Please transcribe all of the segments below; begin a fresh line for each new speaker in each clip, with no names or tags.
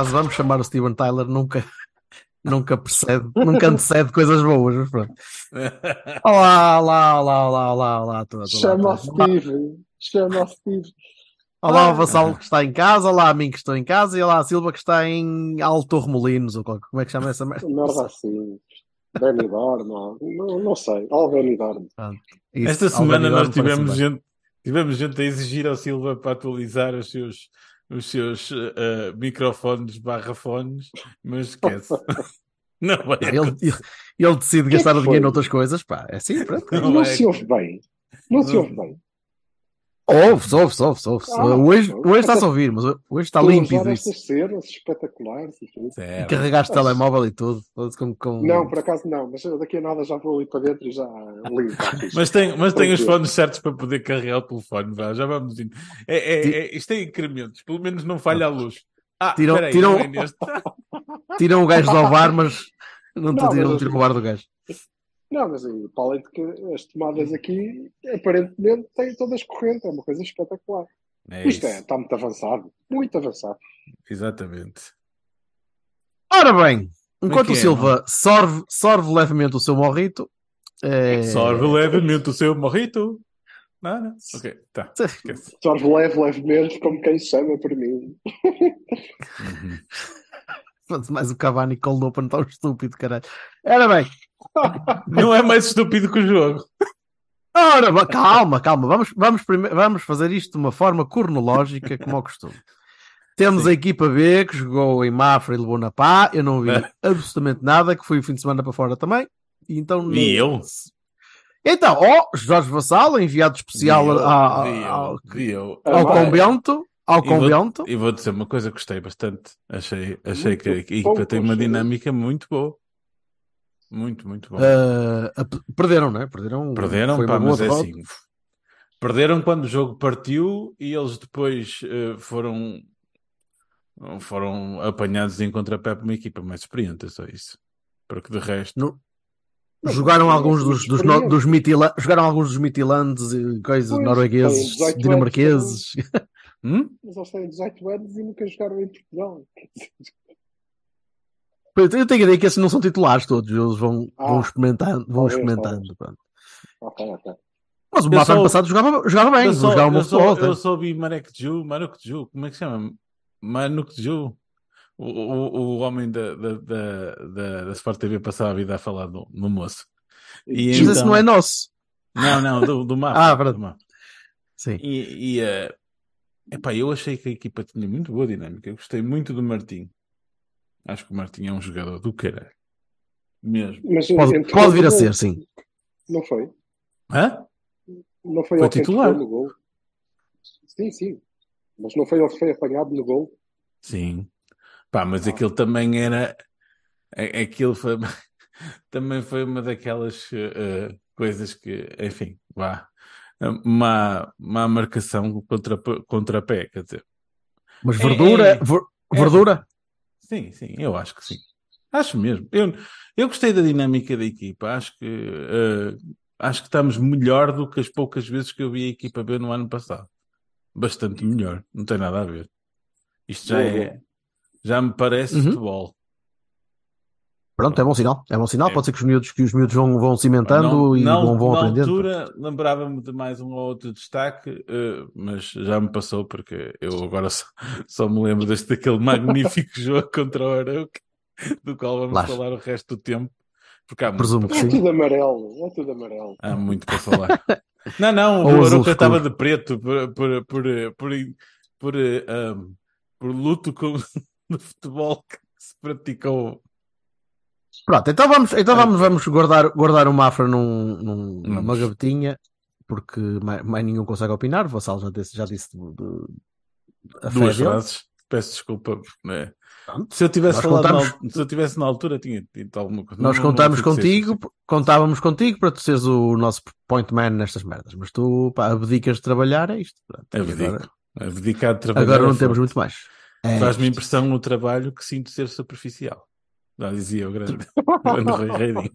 Frase vamos chamar o Steven Tyler nunca, nunca precede, nunca antecede coisas boas. Mas pronto. Olá, olá, olá, olá, olá, olá. Toda, toda,
Chama o Steve. Chama o Steve.
Olá,
Ah.
o Vassalo que está em casa, olá a mim que estou em casa e olá a Silva que está em Alto Remolinos, ou qual- como é que chama essa merda?
Merda assim. Benidorm, não, não, sei. Ó, Benidorm.
Esta semana nós tivemos gente, tivemos gente a exigir ao Silva para atualizar os seus, os seus eh, microfones barra fones, mas esquece. Não vai
Ele, ele, ele decide
que
gastar o dinheiro noutras coisas, pá, é assim, pronto.
Não
Não se ouve bem. Não se
Não.
ouve bem.
Ouve-se, ouve-se, ouve-se, ouve-se.
Ah,
Hoje, hoje está-se a ouvir, mas hoje está límpido
cenas espetaculares e tudo.
Certo.
Carregaste o telemóvel e tudo. todos Com, com...
Não, por acaso não, mas daqui a nada já vou ali para dentro e já ligo.
Mas tem, mas tem os fones certos para poder carregar o telefone, vá, já vamos indo. É, é, é, isto é incrementos, pelo menos não falha a luz. Ah,
Tiram-
espera aí,
tiram-
é neste.
Tiram o gajo do bar, mas não,
Não,
tiram,
mas-
tiram o bar do gajo.
Não, mas aí, para além de que as tomadas aqui, aparentemente, têm todas corrente. É uma coisa espetacular.
É
Isto é, está muito avançado. Muito avançado.
exatamente.
Ora bem, enquanto
que
o
é,
Silva sorve, sorve levemente o seu morrito. É...
Sorve levemente o seu morrito. Não, não. Ok, tá. Esquece.
Sorve leve, levemente, como quem chama para mim.
Mais o Cavani colou para não estar um estúpido, caralho. Ora bem,
Não é mais estúpido que o jogo.
ora, calma, calma. Vamos, vamos, vamos fazer isto de uma forma cronológica, como ao costume. Temos a equipa B que jogou em Mafra e levou na pá. Eu não vi
É.
absolutamente nada, que foi o fim de semana para fora também. E então,
E eu?
Então, ó, Jorge Vassalo, enviado especial
eu,
a-
eu,
ao,
eu.
ao convento, ao
E vou-. E vou dizer uma coisa, gostei bastante. Achei, achei que a equipa tem uma dinâmica muito boa. Muito, muito boa.
Uh, a- perderam, não é? Perderam.
Perderam,
foi
pá,
uma boa
mas é
derrota.
assim. Perderam quando o jogo partiu e eles depois eh, foram foram apanhados em contrapé por uma equipa mais experiente, é só isso. Porque de resto,
No-
Não,
jogaram
não,
alguns
não,
dos, dos, no- dos Mitila- jogaram alguns dos Mitilandes e coisas
Pois,
noruegueses,
têm 18
dinamarqueses.
hum?
Mas eles têm 18 anos e nunca jogaram em Portugal.
Eu tenho a ideia que esses não são titulares todos, eles vão,
Ah,
vão experimentando, vão experimentando. pronto.
Ok, ok.
Mas o Mafra
só-
ano passado jogava, jogava bem,
eu só,
jogava bom
eu, só, eu vi Marek Ju, Marek Ju, como é que se chama? Manuk Ju. O, o, o homem da, da, da, da, da Sport TV passava a vida a falar no, no moço. E
Mas esse
então-
não é nosso.
Não, não, do, do mapa.
Ah,
do
verdade. Sim.
E, e eh, epá, eu achei que a equipa tinha muito boa dinâmica. Eu gostei muito do Martim. Acho que o Martim é um jogador do caralho. Mesmo.
Mas,
Pode,
entrou
pode vir a ser, sim.
Não foi?
Hã?
Não foi,
Foi titular.
no gol. Sim, sim. Mas não foi ele que foi apanhado no gol.
Sim. Pá, mas
Ah.
aquilo também era. Aquilo foi. Também foi uma daquelas eh, coisas que, enfim, vá. Uma, uma marcação contra, contra pé, quer dizer.
Mas
É,
verdura,
é.
ver-
É.
verdura.
Sim, sim, eu acho que sim. Acho mesmo. Eu, eu gostei da dinâmica da equipa. Acho que, eh, acho que estamos melhor do que as poucas vezes que eu vi a equipa B no ano passado. Bastante melhor. Não tem nada a ver. Isto já é.
boa.
Já me parece
Uhum.
futebol.
Pronto, é bom sinal. É bom sinal.
É.
Pode ser que os miúdos, que os miúdos vão, vão cimentando
Não-
e
não-
vão, vão
na
aprendendo.
altura lembrava-me de mais um ou outro destaque, eh, mas já me passou porque eu agora só, só me lembro deste daquele magnífico jogo contra o Arauca, do qual vamos
Lá.
falar o resto do tempo, porque há muito,
Presumo
para,
que
É
sim.
tudo amarelo. É tudo amarelo.
há muito para falar. Não, não,
Ou
o Arauca estava de preto por, por, por, por, por, eh, um, por luto com, no futebol que se praticou.
Pronto, então vamos, então
É.
vamos, vamos guardar, guardar o Mafra num, num- numa gavetinha porque mais, mais nenhum consegue opinar. O Vassal já disse, já disse de, de-
Duas frases. Peço desculpa.
Pronto.
Se eu tivesse falado
contamos-
na, se eu tivesse na altura, tinha dito alguma coisa.
Nós
Não- não
contamos contigo, contávamos contigo para tu seres o nosso point man nestas merdas, mas tu pá, abdicas de trabalhar, é isto. Pronto.
Abdico.
Agora,
Abdicar de trabalhar.
agora não
é
temos
foda.
muito mais. É
Faz-me impressão no trabalho que sinto ser superficial. Já dizia o grande grande Rui Reininho.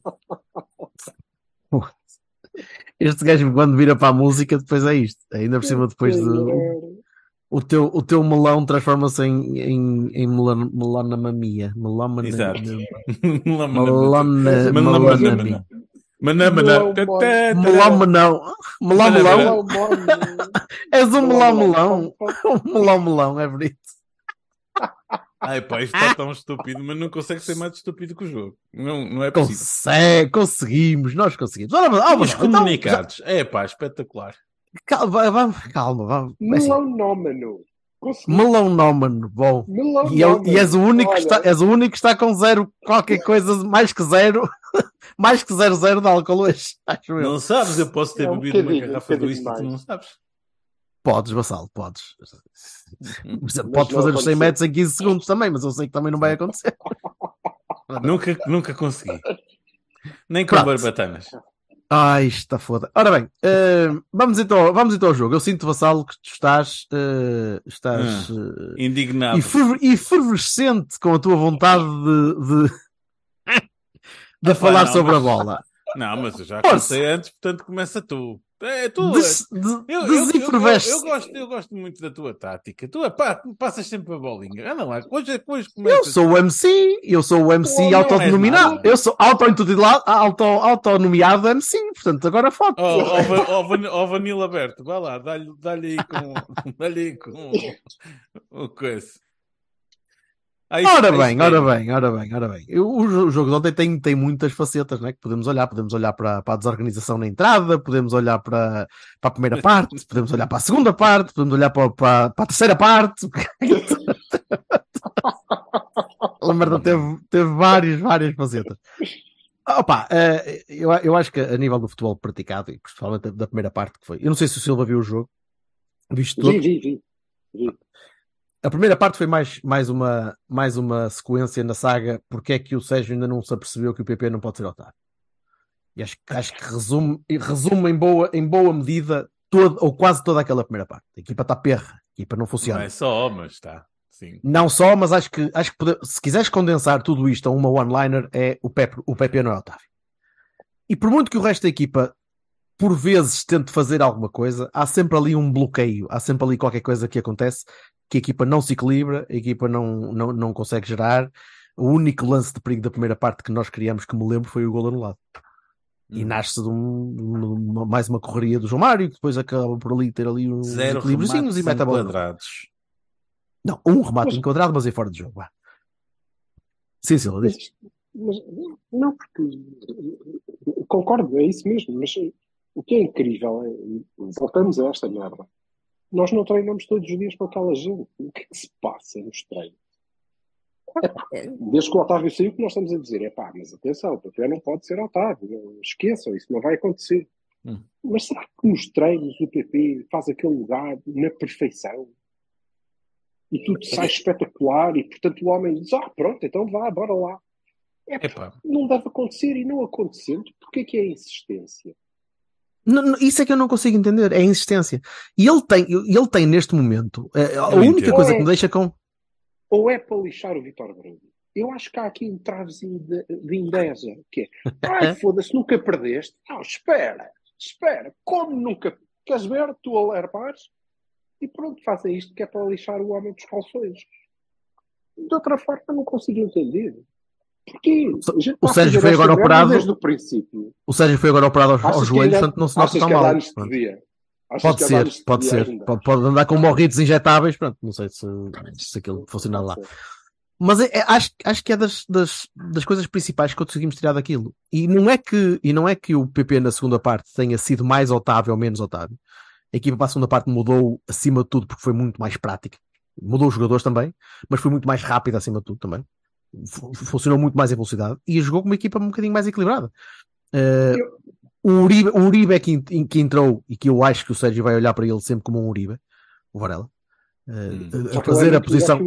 Este gajo, quando vira para a música, depois é isto. Ainda por cima, depois de. O teu, o teu melão transforma-se em, em, em melan, melanamamia. Melamana,
Exato.
Melona,
Mana, mana,
melanamia.
mana, mana.
Melão, melão. Melão, melão. És um melão, melão. Um melão, melão, é bonito.
Ai pá, isto está tão estúpido, mas não consegue ser mais estúpido que o jogo. Não, não é possível.
Consegue, conseguimos, nós conseguimos. Ora, mas-
E
mas-
os
então,
comunicados. É pá, espetacular.
já- calma, vamos, calma, vamos.
Melonómano. Consegui.
Melonómano, bom.
Melonómano.
E, eu- e és o único que está, és o único que está com zero, qualquer coisa, mais que zero, mais que zero, zero de álcool hoje. Acho eu.
Não sabes, eu posso ter
É um
bebido uma garrafa
um
do isto e tu não sabes.
Podes, Vassal, podes. Podes
não
fazer os 100
aconteceu.
metros em 15 segundos também, mas eu sei que também não vai acontecer.
Nunca, nunca consegui. Nem com
Pronto.
barbatanas.
Ai, está foda. Ora bem, eh, vamos, então, vamos então ao jogo. Eu sinto, Vassalo, que tu estás, eh, estás eh,
Indignado.
eferv- efervescente com a tua vontade de, de, de
Epá,
falar
não,
sobre a
mas-
bola.
Não, mas eu já comecei antes, portanto começa tu. É tu.
Des, de,
Eu, eu, eu, gosto, eu gosto muito da tua tática. Tu pá, passas sempre a bolinha. Anda lá, hoje, hoje.
Eu sou o MC, eu sou o MC
Oh,
autodenominado,
nada.
eu sou auto-intitulado, auto, autonomeado MC, portanto agora foto.
Ó ó, Van- ó, Vanilla Aberto, vai lá, dá-lhe dá-lhe aí com. dá-lhe com. O coisa. Isto-
Ora
isto
bem,
é-
ora bem, ora bem, ora bem. O, jo- o jogo de ontem tem, tem muitas facetas né, que podemos olhar. Podemos olhar para, para a desorganização na entrada, podemos olhar para, para a primeira parte, podemos olhar para a segunda parte, podemos olhar para, para, para a terceira parte. A merda teve, teve várias, várias facetas. Opa, eh, eu, eu acho que a nível do futebol praticado, e principalmente da primeira parte que foi, eu não sei se o Silva viu o jogo, viste todo.
Vi, vi, vi.
A primeira parte foi mais, mais, uma, mais uma sequência na saga porque é que o Sérgio ainda não se apercebeu que o PP não pode ser otário. E acho, que- acho que resume, resume em, boa, em boa medida toda, ou quase toda aquela primeira parte. A equipa está perra, a equipa não
Não
funciona.
é só, mas está. Sim.
Não só, mas acho que, acho que pode- se quiseres condensar tudo isto a uma one-liner, é o Pepe, o Pepe não é Otávio. E por muito que o resto da equipa, por vezes, tente fazer alguma coisa, há sempre ali um bloqueio, há sempre ali qualquer coisa que acontece que a equipa não se equilibra, a equipa não, não, não consegue gerar. O único lance de perigo da primeira parte que nós criamos, que me lembro, foi o gol anulado. E
Hum.
nasce de um- uma- mais uma correria do João Mário, que depois acaba por ali ter ali uns
Zero
equilíbriozinhos e mete a bola.
enquadrados.
Não, um remate
Mas-
enquadrado, mas é fora de jogo. Vá. Sim, Silva,
Mas,
diz.
mas não, porque concordo, é isso mesmo, mas o que é incrível é, voltamos a esta merda. Nós não treinamos todos os dias com aquela gente. O que é que se passa nos treinos? É, desde que o Otávio saiu, o que nós estamos a dizer é pá, mas atenção, o PP não pode ser Otávio, não, esqueçam, isso não vai acontecer.
Hum.
Mas será que nos treinos o PP faz aquele lugar na perfeição? E tudo sai espetacular, e portanto o homem diz: ah, pronto, então vá, bora lá. É,
Epá,
não deve acontecer e não acontecendo, porque que é a insistência?
Isso é que eu não consigo entender, é a insistência. E ele tem, ele tem neste momento, eh, a única coisa que me deixa com.
Ou é para lixar o Vitor Bruno? Eu acho que há aqui um travezinho de, de inveja, que é, ai foda-se, nunca perdeste. Não, espera, espera, como nunca? Queres ver, tu alarmares? E pronto, fazem isto que é para lixar o homem dos calções. De outra forma, não consigo entender.
O Sérgio foi agora operado.
Desde o princípio.
O Sérgio foi agora operado aos, aos joelhos, portanto não se nota tão mal. Pode ser, pode ser.
ainda?
Pode, pode andar com morritos injetáveis, pronto, não sei se, se aquilo funciona lá. Mas é- é- acho, acho que é das, das, das coisas principais que conseguimos tirar daquilo. E não, é que, e não é que o PP na segunda parte tenha sido mais Otávio ou menos Otávio. A equipa para a segunda parte mudou acima de tudo porque foi muito mais prática. Mudou os jogadores também, mas foi muito mais rápida acima de tudo também. Fu- Funcionou muito mais em velocidade e jogou com uma equipa um bocadinho mais equilibrada. Eh, O Uribe, o Uribe é que, que entrou e que eu acho que o Sérgio vai olhar para ele sempre como um Uribe, o Varela. Uh, a-
ele é
fazer a posição.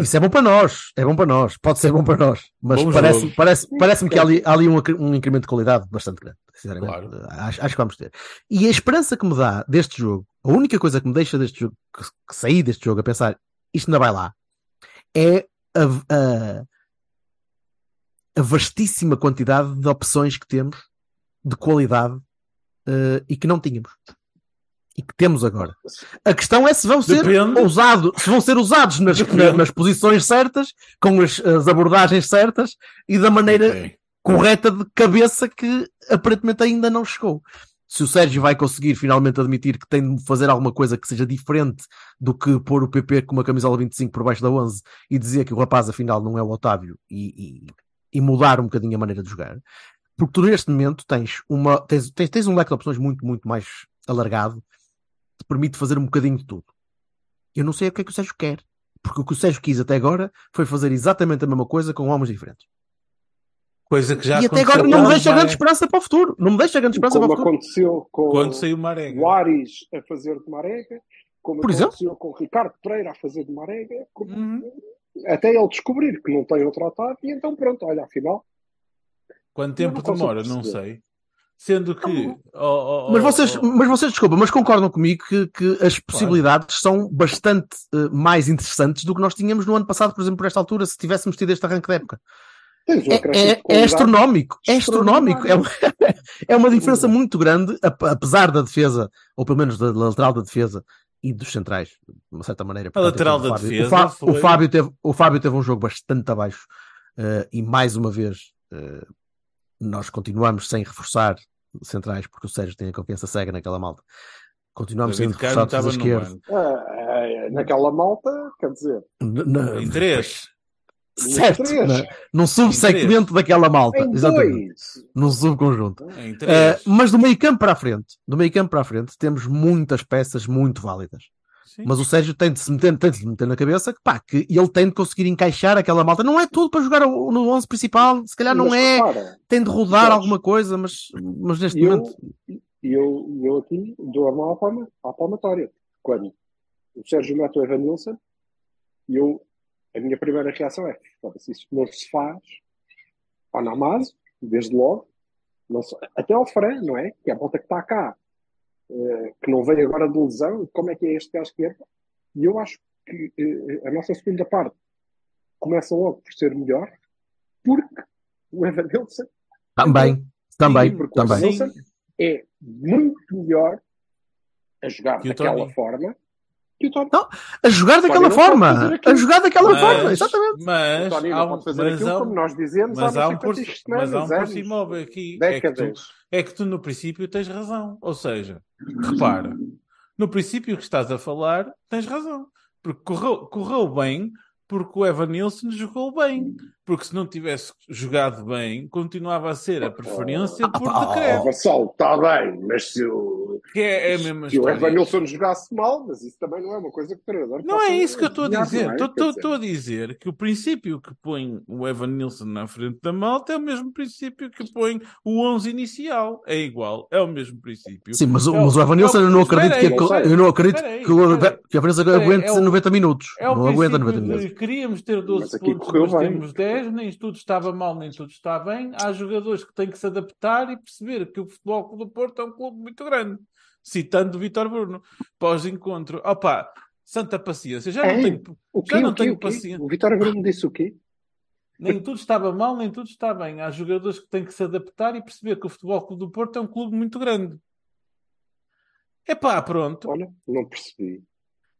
Isso é bom para nós, é bom para nós, pode ser bom para nós, mas
Bom
parece, parece, parece-me que há ali, há ali um, um incremento de qualidade bastante grande, sinceramente.
Claro.
Acho, acho que vamos ter. E a esperança que me dá deste jogo, a única coisa que me deixa deste jogo, que, que saí deste jogo a pensar, isto ainda vai lá, é a, a, a vastíssima quantidade de opções que temos de qualidade eh, e que não tínhamos. E que temos agora. A questão é se vão ser
Depende.
usados, se vão ser usados nas, na- nas posições certas, com as, as abordagens certas e da maneira
Ok.
correta de cabeça que aparentemente ainda não chegou. Se o Sérgio vai conseguir finalmente admitir que tem de fazer alguma coisa que seja diferente do que pôr o PP com uma camisola 25 por baixo da 11 e dizer que o rapaz afinal não é o Otávio e, e- e mudar um bocadinho a maneira de jogar, porque tu neste momento tens, uma, tens, tens, tens um leque de opções muito, muito mais alargado te permite fazer um bocadinho de tudo. Eu não sei o que é que o Sérgio quer, porque o que o Sérgio quis até agora foi fazer exatamente a mesma coisa com homens diferentes.
Coisa que já
e até agora não me deixa grande esperança para o futuro. Não me deixa grande esperança
Como
para o futuro.
aconteceu com
Quando saiu o Marega.
o Ares a fazer de Marega, como
Por exemplo?
aconteceu com o Ricardo Pereira a fazer de Marega, como-
Uhum.
até ele descobrir que não tem outro Otávio, e então pronto, olha, afinal.
Quanto tempo
não
demora? Não sei. Sendo que. oh, oh,
Mas vocês,
oh,
mas vocês, desculpa, mas concordam comigo que, que as possibilidades são bastante eh, mais interessantes do que nós tínhamos no ano passado, por exemplo, por esta altura, se tivéssemos tido este arranque de época. É, é- é astronómico, é astronómico. É, uma- é uma diferença muito grande, ap- apesar da defesa, ou pelo menos da lateral da defesa e dos centrais, de uma certa maneira.
A lateral
o
da
Fábio-
defesa
O, Fá-
foi-
o Fábio teve, o Fábio teve um jogo bastante abaixo eh, e mais uma vez eh, nós continuamos sem reforçar centrais porque o Sérgio tem a confiança cega naquela malta. Continuamos sem reforçar a esquerda.
Ah, ah, naquela malta, quer dizer,
N- n-
Em três.
Certo,
três,
né? num subsegmento daquela malta.
em
Exatamente.
dois.
Num subconjunto. Uh, mas do meio campo para a frente, do meio campo para a frente, temos muitas peças muito válidas.
Sim.
Mas o Sérgio tem de se meter, tem de se meter na cabeça que, pá, que ele tem de conseguir encaixar aquela malta. Não é tudo para jogar no 11 principal, se calhar não
Mas
é.
repara,
Tem de rodar
Jorge,
alguma coisa, mas, mas neste
eu,
momento.
eu, eu aqui dou a mão à, palma, à palmatória. Quando o Sérgio mete o Evanilson, eu, a minha primeira reação é: foda-se, isso não se faz ao Namazo, desde logo, não se- até ao Fran, não é? Que é a volta que está cá, eh, que não veio agora de lesão, como é que é este gajo que é? E eu acho que eh, a nossa segunda parte começa logo por ser melhor, porque o Evanilson
Também, também,
porque o
também.
Evanilson é muito melhor a jogar daquela forma que o Tony.
Não, A jogar daquela forma. A jogar daquela
Mas-
forma, exatamente.
o
Mas,
Tony
há
não
um,
pode fazer
mas
aquilo
há um-
como nós dizemos
mas
há
um por, mas há um por cima óbvio aqui. É que, tu, é que tu, no princípio, tens razão. Ou seja, repara, no princípio que estás a falar, tens razão. Porque correu, correu bem porque o Evan Nilsson jogou bem. Porque se não tivesse jogado bem, continuava a ser a preferência por
Ah,
decreto.
Vassal, está bem, mas se o,
Que é, é a mesma
se o. Evanilson jogasse mal, mas isso também não é uma coisa que o treinador
Não é isso que eu estou a dizer.
é?
Estou
dizer,
estou a dizer que o princípio que põe o Evan Nilsson na frente da malta é o mesmo princípio que põe o 11 inicial. É igual, é o mesmo princípio.
Sim, mas, o-
É o-
mas o Evanilson
é
eu não acredito
aí,
que, eu não acredito
aí,
que, o, que a Evanilson
aí,
aguente
é o-
90 minutos. Não aguenta
princípio
90 minutos.
queríamos ter 12
Mas aqui
pontos, mas temos 10, nem tudo estava mal, nem tudo está bem. Há jogadores que têm que se adaptar e perceber que o Futebol Clube do Porto é um clube muito grande. Citando o Vitor Bruno, pós-encontro. Opa, santa paciência. Já não
É,
tenho,
O
já
quê?
não
O quê?
tenho
O
paciência.
O Vitória Bruno disse o quê?
Nem tudo estava mal, nem tudo está bem. Há jogadores que têm que se adaptar e perceber que o Futebol Clube do Porto é um clube muito grande. Epá, pronto.
Olha, não percebi.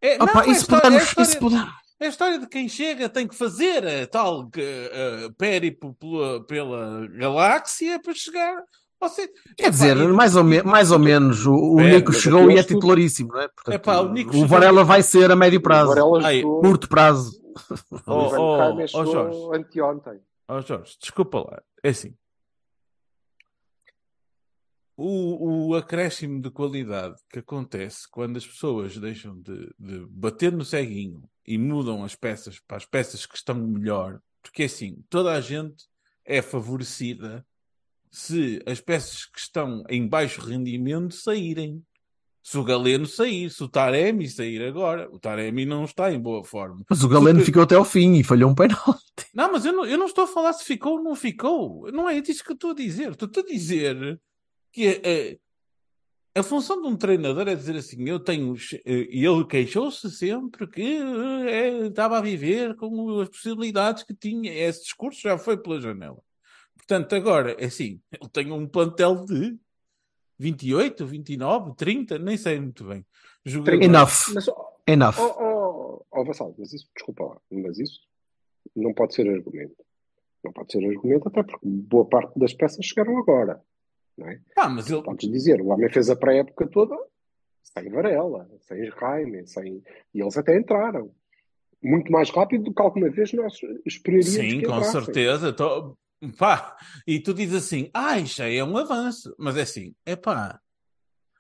É,
Opa,
não, é
isso
história-
podemos,
é história-
isso podemos.
É a história de quem chega tem que fazer a tal uh, péripo pela, pela galáxia para chegar. Você,
Quer dizer, mais ou, me- mais ou menos, o, o
Espera,
Nico chegou e é titularíssimo, não é? Portanto,
o Nico
o
chegou-
Varela vai ser a médio prazo,
O
Ai,
curto prazo.
Oh,
o Ivan
oh,
Jaime
oh,
chegou
Jorge.
anteontem.
Ó Jorge, desculpa lá. É assim. O, o acréscimo de qualidade que acontece quando as pessoas deixam de, de bater no ceguinho e mudam as peças para as peças que estão melhor, porque assim, toda a gente é favorecida se as peças que estão em baixo rendimento saírem. Se o Galeno sair, se o Taremi sair agora, o Taremi não está em boa forma.
Mas o Galeno
Porque-
ficou até ao fim e falhou um penalti.
Não, mas eu não, eu não estou a falar se ficou ou não ficou. Não é disso que eu estou a dizer. Estou a dizer que é, a função de um treinador é dizer assim: eu tenho. eh, E ele queixou-se sempre que eh, é, estava a viver com as possibilidades que tinha. Esse discurso já foi pela janela. Portanto, agora, é assim: ele tem um plantel de 28, 29, 30, nem sei muito bem. Jogadores.
Enough.
Mas, oh,
Enough.
oh, oh, oh, Vassal, mas isso, desculpa lá, mas isso não pode ser argumento. Não pode ser argumento, até porque boa parte das peças chegaram agora. Não é?
Pá, mas ele.
Podes dizer, o homem fez a pré-época toda sem Varela, sem Jaime, sem... e eles até entraram. Muito mais rápido do que alguma vez nós esperaríamos
Sim, com
entrassem.
certeza. Tô- Pá, e tu dizes assim, ah, isto aí é um avanço. Mas é assim, é pá,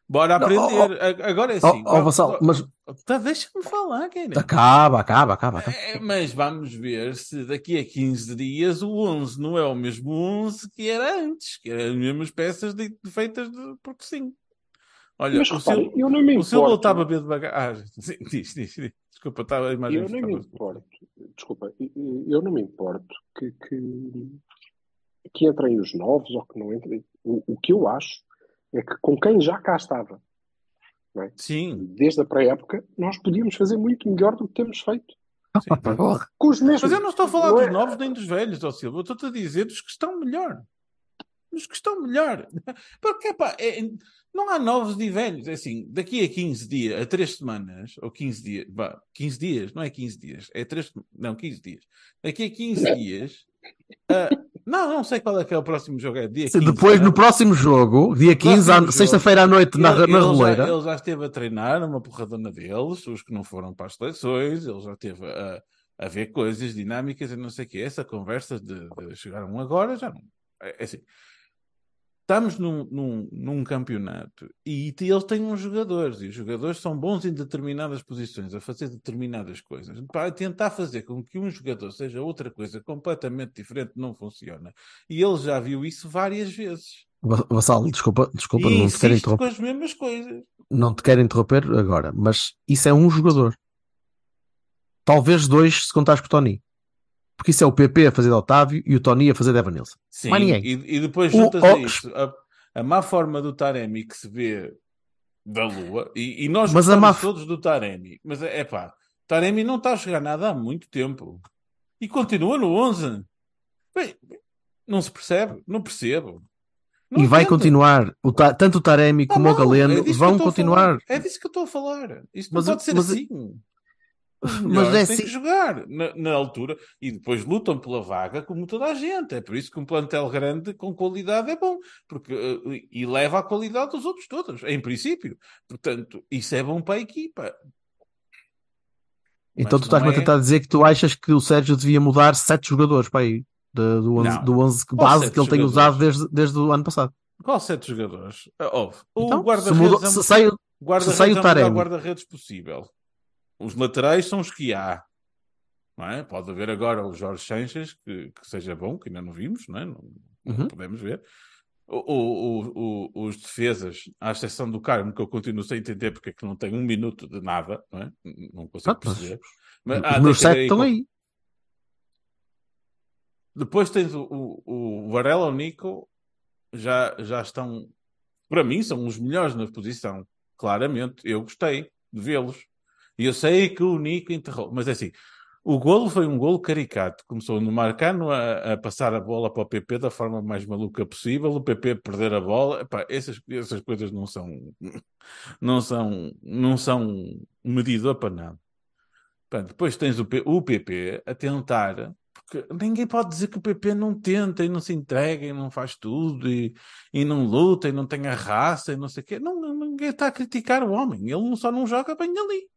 bora
Não,
aprender. Agora é assim. vá-
Vassal, mas
Tá, Deixa-me falar, querido.
acaba, acaba, acaba. acaba.
É, mas vamos ver se daqui a 15 dias o 11 não é o mesmo 11 que era antes, que eram as mesmas peças de- feitas de, porque sim. Olha,
Mas
o
reparem,
Sil-
eu não me
o Silva estava a beber devagar. Ah, sim, diz, diz, diz. Desculpa, estava a imagem.
Eu nem me importo, desculpa, eu não me importo que, que, que entrem os novos ou que não entrem. O, o que eu acho é que com quem já cá estava, não é?
Sim.
desde a pré-época, nós podíamos fazer muito melhor do que temos feito.
sim.
Porra.
Com os mesmos.
Mas eu não estou a falar
Não
dos
é-
novos nem dos velhos, ó Silva. Eu estou-te a dizer dos que estão melhor. Dos que estão melhor. Porque, pá, é- não há novos e velhos. É assim, daqui a 15 dias, a 3 semanas, ou 15 dias, vá, 15 dias, não é 15 dias, é 3, não, 15 dias. Daqui a 15 dias, ah, não, não sei qual é que é o próximo jogo, é dia
Sim,
15.
Depois,
né?
no próximo jogo, dia 15, à-
próximo jogo.
sexta-feira à noite, na,
Ele-
na
ele já-
roleira.
ele já esteve a treinar uma porradona deles, os que não foram para as seleções, ele já esteve a, a ver coisas dinâmicas e não sei o que. Essa conversa de, de chegar um agora já não. É, é assim. Estamos num, num, num campeonato e eles têm uns jogadores e os jogadores são bons em determinadas posições, a fazer determinadas coisas. Para tentar fazer com que um jogador seja outra coisa completamente diferente não funciona. E ele já viu isso várias vezes.
Va- Vassal, desculpa, desculpa,
e
não te quero
insiste com
interromper.
as mesmas coisas.
Não te quero interromper agora, mas isso é um jogador. Talvez dois, se contares com o Tony. Porque isso é o PP a fazer de Otávio e o Tony a fazer de Evanilson.
Sim,
Mais ninguém.
E, e depois
O-
juntas
o-
a isso a, a má forma do Taremi que se vê da Lua, e, e nós
Mas má
todos do Taremi, mas é pá, Taremi não está a jogar nada há muito tempo e continua no 11. Bem, não se percebe, não percebo. Não
e vai
entendo.
continuar. O Ta- tanto o Taremi como o
mal,
Galeno
é
vão continuar.
É disso que eu estou a falar. Isto
Mas
não pode ser
mas-
assim.
Mas é
têm que
assim-
jogar na, na altura e depois lutam pela vaga como toda a gente. É por isso que um plantel grande com qualidade é bom, porque eh, e leva a qualidade dos outros todos, em princípio. Portanto, isso é bom para a equipa.
Então
Mas
tu estás-me
não
a
é-
tentar dizer que tu achas que o Sérgio devia mudar sete jogadores para aí. de- do 11,
Não.
do 11
Qual
base que ele tem
jogadores?
usado desde, desde o ano passado.
Qual sete jogadores? Ah, Houve. O
Então, se,
guarda-redes é guarda-redes
o
é o guarda-redes possível. Os laterais são os que há. É? Pode haver agora o Jorge Sanches, que, que seja bom, que ainda não vimos, não, é? não, não
Uhum.
podemos ver. O- o- o- os defesas, à exceção do Carmo, que eu continuo sem entender porque é que não tem um minuto de nada, não é? Não consigo
mas
perceber. Mas,
os
ah,
meus sete estão aí.
Depois tens o, o, Varela o Nico, já, já estão, para mim, são os melhores na posição. Claramente, eu gostei de vê-los. E eu sei que o Nico enterrou, mas é assim. O golo foi um golo caricato. Começou no Marcano a, a passar a bola para o PP da forma mais maluca possível, o PP perder a bola. Epá, essas, essas coisas não são, não são, não são medidor para nada. Pá, depois tens o, o PP a tentar, porque ninguém pode dizer que o PP não tenta e não se entrega e não faz tudo e, e não luta e não tem a raça e não sei o quê. Não, ninguém está a criticar o homem. Ele só não joga bem ali.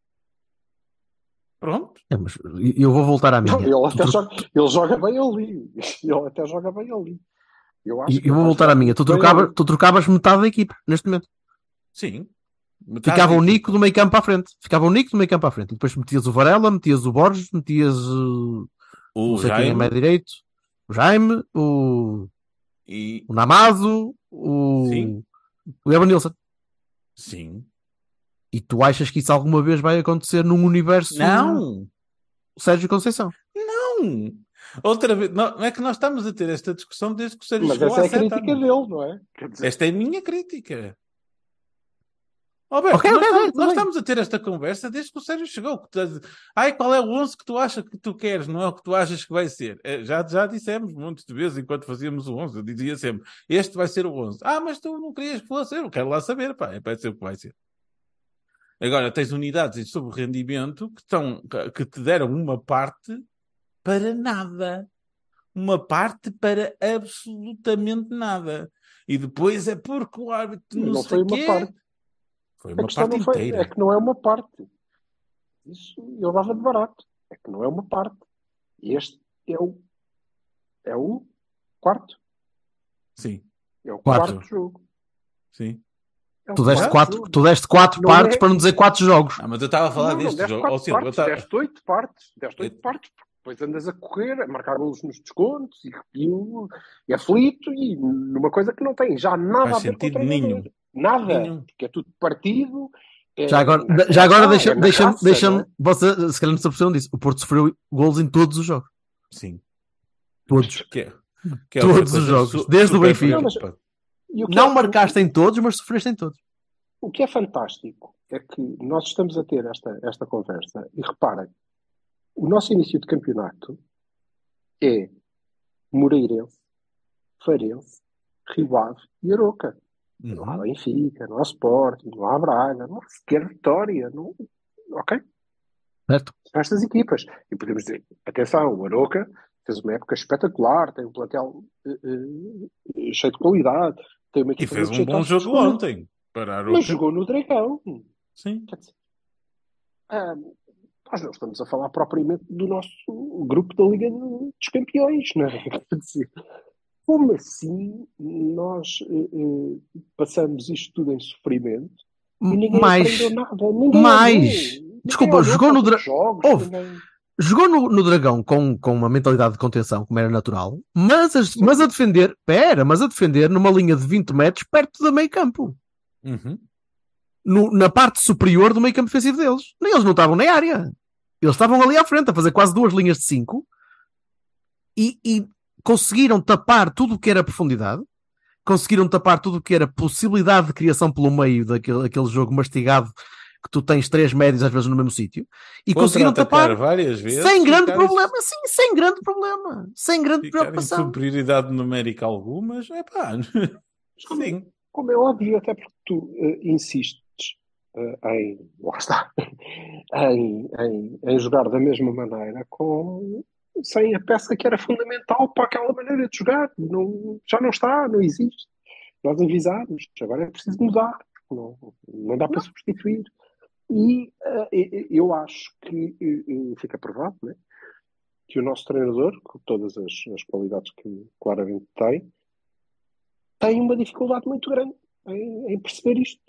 Pronto.
É, mas eu vou voltar à minha.
Não, ele, até
Tu-
joga, ele joga bem ali. Ele até joga bem ali. Eu, acho
E eu vou voltar à minha. Tu, trocava, tu trocavas metade da equipa neste momento.
Sim. Metade
Ficava o. Nico do meio campo a frente. Ficava o Nico do meio campo a frente. E depois metias o Varela, metias o Borges, metias
O
não sei quem é
Jaime
mais direito, o Jaime, o.
E
O Namazo, o,
Sim.
o Evan
sim.
E tu achas que isso alguma vez vai acontecer num universo
Não!
Sérgio Conceição?
Não! Outra vez, não, é que nós estamos a ter esta discussão desde que o Sérgio
Mas
chegou
essa é a crítica
anos.
dele, não é? Quer dizer,
Esta é a minha crítica. Alberto,
Ok,
nós,
ok,
estamos, nós estás a ter esta conversa desde que o Sérgio chegou. Ai, qual é o 11 que tu achas que tu queres? Não é o que tu achas que vai ser. É, já, já dissemos muitas vezes enquanto fazíamos o 11. Eu dizia sempre: Este vai ser o 11. Ah, mas tu não querias que fosse. Eu quero lá saber. Pá, é para ser o que vai ser. Agora, tens unidades de sobre rendimento que, estão, que te deram uma parte para nada. Uma parte para absolutamente nada. E depois é porque o árbitro não,
Não
sei
foi uma
quê.
parte.
Foi uma parte
foi,
inteira.
é que não é uma parte. Isso eu dava de barato. É que não é uma parte. E este é o, é o quarto.
Sim,
É o
Quarto.
quarto jogo.
sim.
É
Tu deste
quarto
quatro,
jogo.
tu deste quatro
Não
partes
é-
para não dizer quatro jogos.
Ah, mas eu estava a falar
não, não,
deste jogo. Silvio, eu
partes, deste oito partes, deste oito
Eu-
partes, porque depois andas a correr, a marcar golos nos descontos e, e, e aflito e numa coisa que não tem já nada
Faz
a ver com
sentido
treinador.
nenhum.
Nada,
Nenhum.
porque é tudo partido. é
Já agora,
na
já agora deixa-
é
deixa-me,
não é?
você, se calhar não se aperceberam disso, o Porto sofreu golos em todos os jogos.
Sim.
Todos.
Que é, que é
Todos os jogos, desde o Benfica.
preocupante.
E o que
Não
é-
marcaste em todos, mas sofreste em todos.
O que é fantástico é que nós estamos a ter esta, esta conversa e reparem, o nosso início de campeonato é Moreirense, Farense, Rio Ave e Aroca. Não há
Uhum.
Benfica, não há Sporting, não há Braga, não há sequer Vitória. Não... Ok?
Certo?
São estas equipas. E podemos dizer, atenção, o Aroca fez uma época espetacular, tem um plantel eh, eh, cheio de qualidade, tem uma
E fez um bom jogo ontem. Para a
Mas jogou no Dragão.
Sim.
Ah, nós não estamos a falar propriamente do nosso grupo da Liga dos Campeões, não é? Como assim nós eh, eh, passamos isto tudo em sofrimento e ninguém
Mais,
nada? Ninguém
mais. Desculpa, jogou no
os
Jogou no, no Dragão com, com uma mentalidade de contenção, como era natural, mas a, mas a defender, pera, mas a defender numa linha de 20 metros perto do meio campo.
Uhum.
No- na parte superior do meio campo defensivo deles. Nem eles não estavam na área. Eles estavam ali à frente a fazer quase duas linhas de 5 e, e conseguiram tapar tudo o que era profundidade, conseguiram tapar tudo o que era possibilidade de criação pelo meio daquele aquele jogo mastigado que tu tens três médios às vezes no mesmo sítio e conseguiram tapar
várias vezes.
sem grande
em-
problema, sim, sem grande problema, sem grande
Ficar em
preocupação.
superioridade numérica algumas, é pá. Sim.
Como é óbvio, até porque tu eh, insistes eh, em, lá está, em, em, em jogar da mesma maneira com, sem a peça que era fundamental para aquela maneira de jogar. Não, já não está, não existe. Nós avisámos, agora é preciso mudar, não, não dá para substituir. E e- eu acho que eh, fica provado né, que o nosso treinador, com todas as, as qualidades que claramente tem, tem uma dificuldade muito grande em, em perceber isto.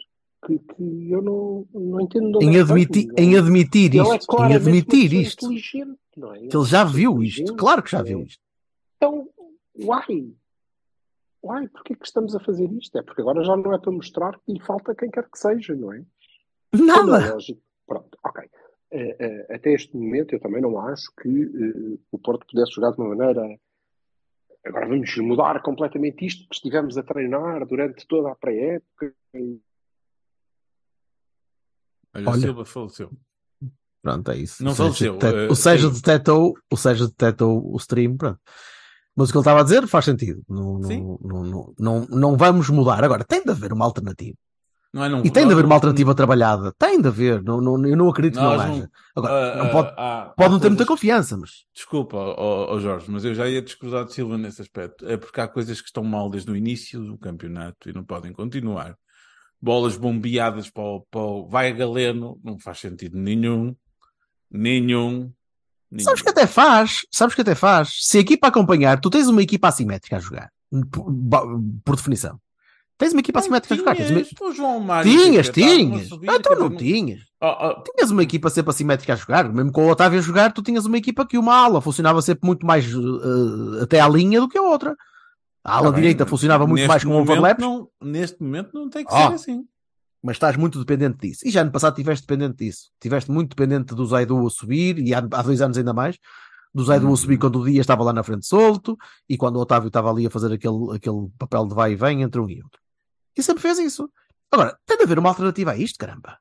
Que, que eu não, não entendo de onde
Em
é que
admitir,
vem.
em admitir
é
isto, em
claramente uma
admitir isto,
inteligente, não é?
que ele já
é
viu isto, claro que já
é.
viu isto.
Então, why? Why? Porquê que estamos a fazer isto? É porque agora já não é para mostrar que lhe falta quem quer que seja, não é?
Nada.
Pronto, ok. Eh, eh, até este momento eu também não acho que eh, o Porto pudesse jogar de uma maneira. Agora vamos mudar completamente isto, porque estivemos a treinar durante toda a pré-época.
Olha,
Olha.
Silva faleceu.
Pronto, é isso.
Não
o Sérgio,
faleceu,
o Sérgio
sim.
detectou, o Sérgio detectou o stream, pronto. Mas o que ele estava a dizer faz sentido. Não, não, não, não, não, não vamos mudar. Agora, tem de haver uma alternativa.
Não é, não,
E tem de haver uma alternativa trabalhada. Tem de haver. Não, não, eu não acredito que não haja. Agora,
Ah,
não pode,
há-
pode não ter muita confiança, mas
Desculpa, ó, ó, Jorge, mas eu já ia discordar de Silva nesse aspecto. É porque há coisas que estão mal desde o início do campeonato e não podem continuar. Bolas bombeadas para o, para o vai Galeno, não faz sentido nenhum. Nenhum. nenhum.
sabes que até faz. Sabes que até faz. Se a equipa acompanhar, tu tens uma equipa assimétrica a jogar. Por, por definição. Tens uma equipa assimétrica a uma-
Tinhas, o João Mário
Tinhas, tinhas.
subida,
Ah, tu não tinhas.
Oh, oh,
Tinhas uma equipa sempre assimétrica a jogar. Mesmo com o Otávio a jogar, tu tinhas uma equipa que uma ala funcionava sempre muito mais eh, até à linha do que a outra. A ala
Tá bem,
direita
mas
funcionava muito mais com overlaps,
não- neste momento não tem que
Ah.
ser assim.
mas estás muito dependente disso. E já ano passado estiveste dependente disso. Estiveste muito dependente do Zaidu a subir, e há, há dois anos ainda mais, do Zaidu
Uhum.
a subir quando o Dias estava lá na frente solto, e quando o Otávio estava ali a fazer aquele, aquele papel de vai e vem entre um e outro. E sempre fez isso. Agora, tem de haver uma alternativa a isto, caramba.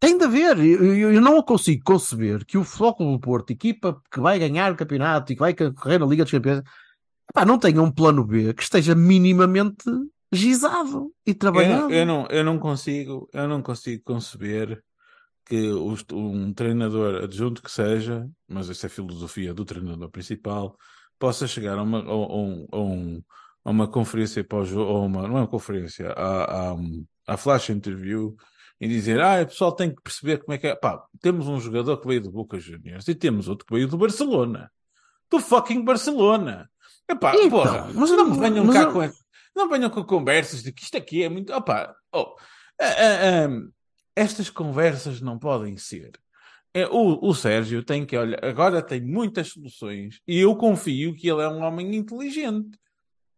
Tem de haver. Eu, eu- eu não consigo conceber que o Futebol do Porto, equipa que vai ganhar o campeonato e que vai correr na Liga dos Campeões, não tenha um plano B que esteja minimamente gizado e
Eu,
trabalhado.
eu não, eu não consigo, eu não consigo conceber que os- um treinador adjunto que seja, mas essa é a filosofia do treinador principal, possa chegar a uma, a, um- a um- a uma conferência ou uma, não é uma conferência, a, a, a flash interview e dizer, ah, o pessoal tem que perceber como é que é. Pá, temos um jogador que veio do Boca Juniors e temos outro que veio do Barcelona. Do fucking Barcelona. Epá,
Então,
porra,
mas
não me venham cá
eu-
com não venham com conversas de que isto aqui é muito. Opa, oh, ah, ah, ah, estas conversas não podem ser. É, o, o Sérgio tem que, olha, agora tem muitas soluções e eu confio que ele é um homem inteligente.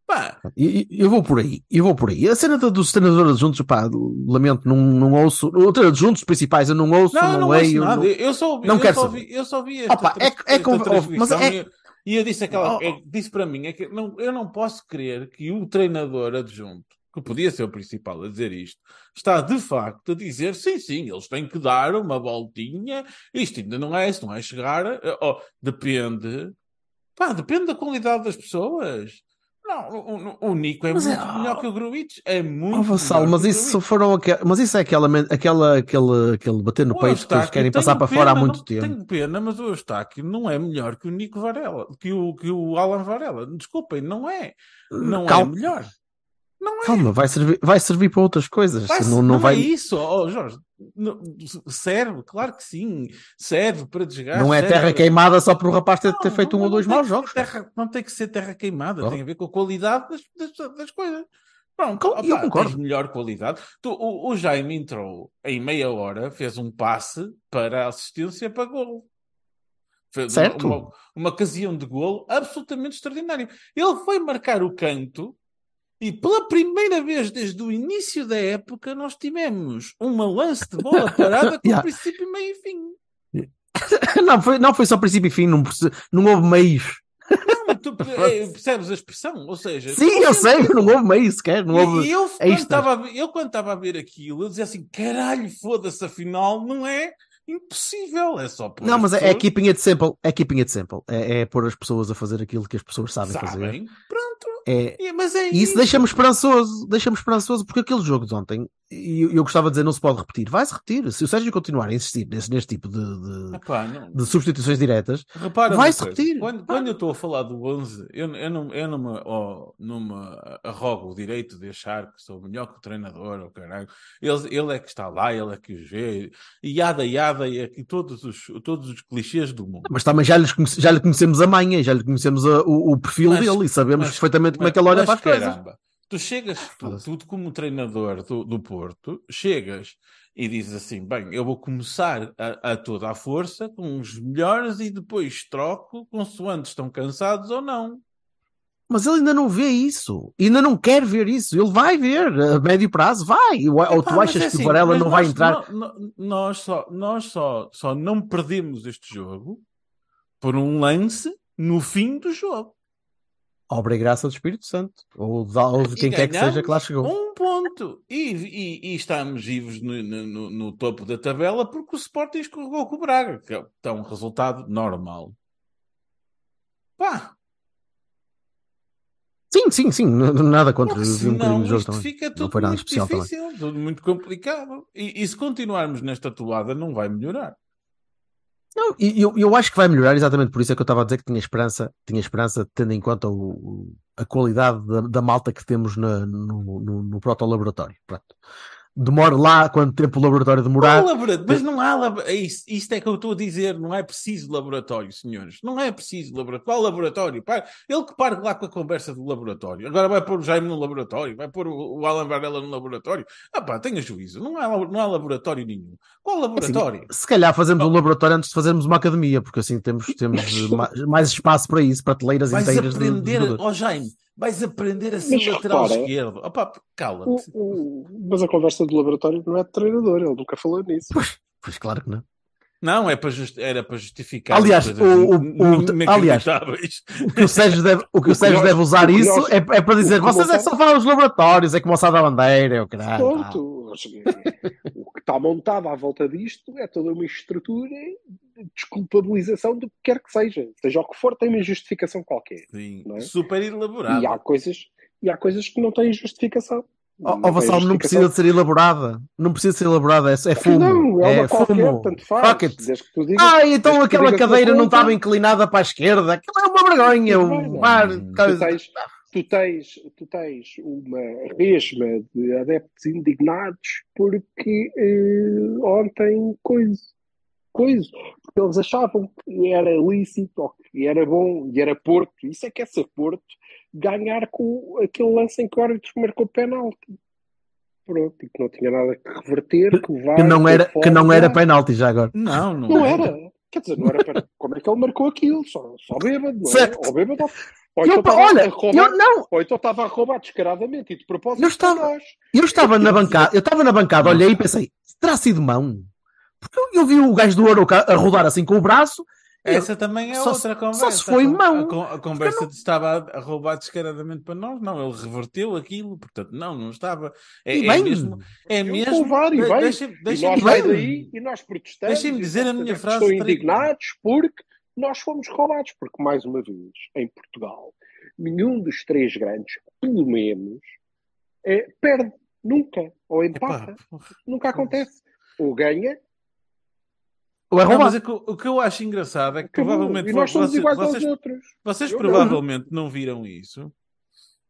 Pá,
E- e- Eu vou por aí, eu vou por aí. A cena dos treinadores juntos, pá, lamento, não, não ouço. O treinador juntos principais eu não ouço,
não,
não,
não,
leio.
ouço nada.
não-
Eu só ouvi,
não
eu
quero
só
saber.
vi, eu só vi esta,
Opa, é,
trans-
é,
esta
mas é,
e, e eu disse aquela,
Oh.
é- disse para mim, é que não, eu não posso crer que o treinador adjunto, que podia ser o principal a dizer isto, está de facto a dizer sim, sim, eles têm que dar uma voltinha, isto ainda não é, isso não é chegar, a- oh, depende, pá, depende da qualidade das pessoas. Não, o, o- Nico é
Mas é-
muito melhor que o Gruitch, é muito
Oh,
melhor
mas isso foram mas isso é aquela, aquela, aquele, aquele bater no
O
peito que eles
Eustáquio,
querem passar para fora há muito
não-
tempo.
Tenho pena, mas o Eustáquio não é melhor que o Nico Varela, que o, que o Alan Varela. Desculpem, não é. Não é melhor. Não é.
Calma, vai servir, vai servir para outras coisas.
Vai-
não, não, vai,
é isso, oh, Jorge. Não- serve, claro que sim. Serve para desgaste.
não é
serve-
terra queimada só por o rapaz ter,
Não,
ter feito um
não-
ou
não
dois maus jogos.
terra- não tem que ser terra queimada,
Claro.
tem a ver com a qualidade das, das, das coisas. Pronto,
Com- eu concordo.
melhor qualidade. Tu, o, o Jaime entrou em meia hora, fez um passe para assistência para golo. Fez uma-
Certo.
Uma, uma ocasião de golo absolutamente extraordinário. Ele foi marcar o canto e pela primeira vez desde o início da época nós tivemos uma lance de bola parada com
Yeah.
princípio, meio e fim.
não, foi, não foi só princípio e fim, não, não houve meios.
Não, tu eh, percebes a expressão? Ou seja,
Sim, eu sei, não houve meios sequer. Não houve...
E eu,
É
quando estava a ver, eu, quando estava a ver aquilo, eu dizia assim: caralho, foda-se, afinal, não é impossível, é só pôr
Não,
as
mas é, é
pessoas
keeping it simple. É keeping it simple. É, é pôr as pessoas a fazer aquilo que as pessoas sabem, fazer.
sabem. Pronto,
É,
E- mas é
E isso deixa-me esperançoso, deixa-me esperançoso, porque aquele jogo de ontem, e eu, eu gostava de dizer, não se pode repetir, vai-se repetir. Se o Sérgio continuar a insistir nesse, neste tipo de, de,
Epá,
de substituições diretas, Vai-se repetir.
Quando, quando eu estou a falar do 11, eu, eu não, eu não, me, oh, não me arrogo o direito de achar que sou melhor que o treinador, ou caralho. Ele, ele é que está lá, ele é que os vê, e yada, yada, e aqui todos os, todos os clichês do mundo.
mas também já, lhes já lhe conhecemos a manha, já lhe conhecemos a- o, o perfil
Mas-
dele e sabemos
mas-
perfeitamente como é
Mas-
que ele olha para as coisas.
caramba, tu chegas, tu, tu como treinador do, do Porto, chegas e dizes assim: bem, eu vou começar a, a toda a força com os melhores e depois troco consoante estão cansados ou não.
Mas ele ainda não vê isso, ainda não quer ver isso. Ele vai ver a médio prazo, vai. Ou, tu achas
é
que
assim,
o Varela
mas
não vai
nós-
entrar?
nó- nó- Nós, só, nós só, só não perdemos este jogo por um lance no fim do jogo.
Obra e graça do Espírito Santo, ou de, ou de quem quer que seja que lá chegou.
Um ponto. E, e- e estamos vivos no, no- no- topo da tabela porque o Sporting escorregou com o Braga, que é é um resultado normal. Pá,
Sim, sim, sim, nada contra.
porque
vi um do jogo
isto
também.
fica
Não
tudo
foi nada
muito
especial também.
difícil, tudo muito complicado. E, e se continuarmos nesta toada, não vai melhorar.
Não, e eu, eu acho que vai melhorar exatamente por isso é que eu estava a dizer que tinha esperança, tinha esperança tendo em conta o, a qualidade da, da malta que temos na- no, no, no proto-laboratório. Pronto. Demora lá quanto tempo o laboratório demorar.
Mas não há laboratório. Isto é que eu estou a dizer. Não é preciso laboratório, senhores. Não é preciso laboratório. Qual laboratório? Ele que para lá com a conversa do laboratório. Agora vai pôr o Jaime no laboratório. Vai pôr o o Alan Varela no laboratório. Ah pá, tenha juízo. Não há, não há laboratório nenhum. Qual
Assim,
laboratório?
se calhar fazemos um laboratório antes de fazermos uma academia, porque assim temos, temos ma- mais espaço para isso, prateleiras
Vais
inteiras de- de
aprender,
jogadores.
ó Jaime, Vais aprender a ser
Mas
lateral
repara,
esquerdo. Opa,
O-
cala-te.
o- mas a conversa do laboratório não é de treinador, ele nunca falou nisso.
Pois claro que não.
Não, é para just- era para justificar.
Aliás, o- o- o- aliás. O que o Sérgio deve, o que o Sérgio
nós-
deve usar
o que
isso é, é para dizer:
o que
vocês é que só falam dos laboratórios, é como o Sá da Bandeira, é o caralho. pá."
Pronto, ou seja, o que está montado à volta disto é toda uma estrutura de desculpabilização do que quer que seja. Seja o que for, tem uma justificação qualquer.
Sim,
Não é?
super elaborado.
E há coisas, e há coisas que não têm justificação.
Ó
Não
oh, Vassal, não precisa de ser elaborada. Não precisa de ser elaborada, é, é fumo.
Não, é uma qualquer,
fumo.
tanto faz.
Ah, então aquela cadeira não estava inclinada para a esquerda. Aquilo é uma vergonha. O mar,
tu tens, tu tens, tu tens uma resma de adeptos indignados porque eh, ontem coisa, coisa, porque eles achavam que era lícito ou que era bom e era Porto, isso é que é ser Porto, ganhar com aquele lance em que o árbitro marcou penalti. Pronto, e que não tinha nada que reverter, que, o VAR
que não era,
fora,
que não era
já.
penalti já agora.
Não, não,
Não era. Quer dizer, não era para... Como é que ele marcou aquilo? Só, só bêbado, não é?
Certo.
Ou bêbado, ou, ou
Eu,
então
olha,
roubar,
eu não,
ou então estava a roubar descaradamente e de propósito
Eu estava- eu estava na bancada, eu estava na bancada, olhei e pensei, terá sido mão? Porque eu, eu vi o gajo do Aroca a rodar assim com o braço. e eu-
Essa também é
Só
outra
se-
conversa.
só se foi mão.
A, a conversa de estava a, roubar descaradamente para nós. Não, ele reverteu aquilo. Portanto, não, não estava. É,
E
é
bem,
mesmo. É mesmo.
vou levar e E
deixa
nós daí e nós protestamos.
Deixem-me dizer a minha frase
Estão
para-
indignados porque nós fomos roubados. Porque, mais uma vez, em Portugal, nenhum dos três grandes, pelo menos, é, perde. Nunca. Ou empata. Nunca acontece. Ou ganha.
Ou é
Não,
roubado.
mas é que o, que eu acho engraçado é que
acabou.
provavelmente
E nós somos
vocês,
iguais
vocês,
aos outros.
vocês
Eu-
provavelmente não viram isso,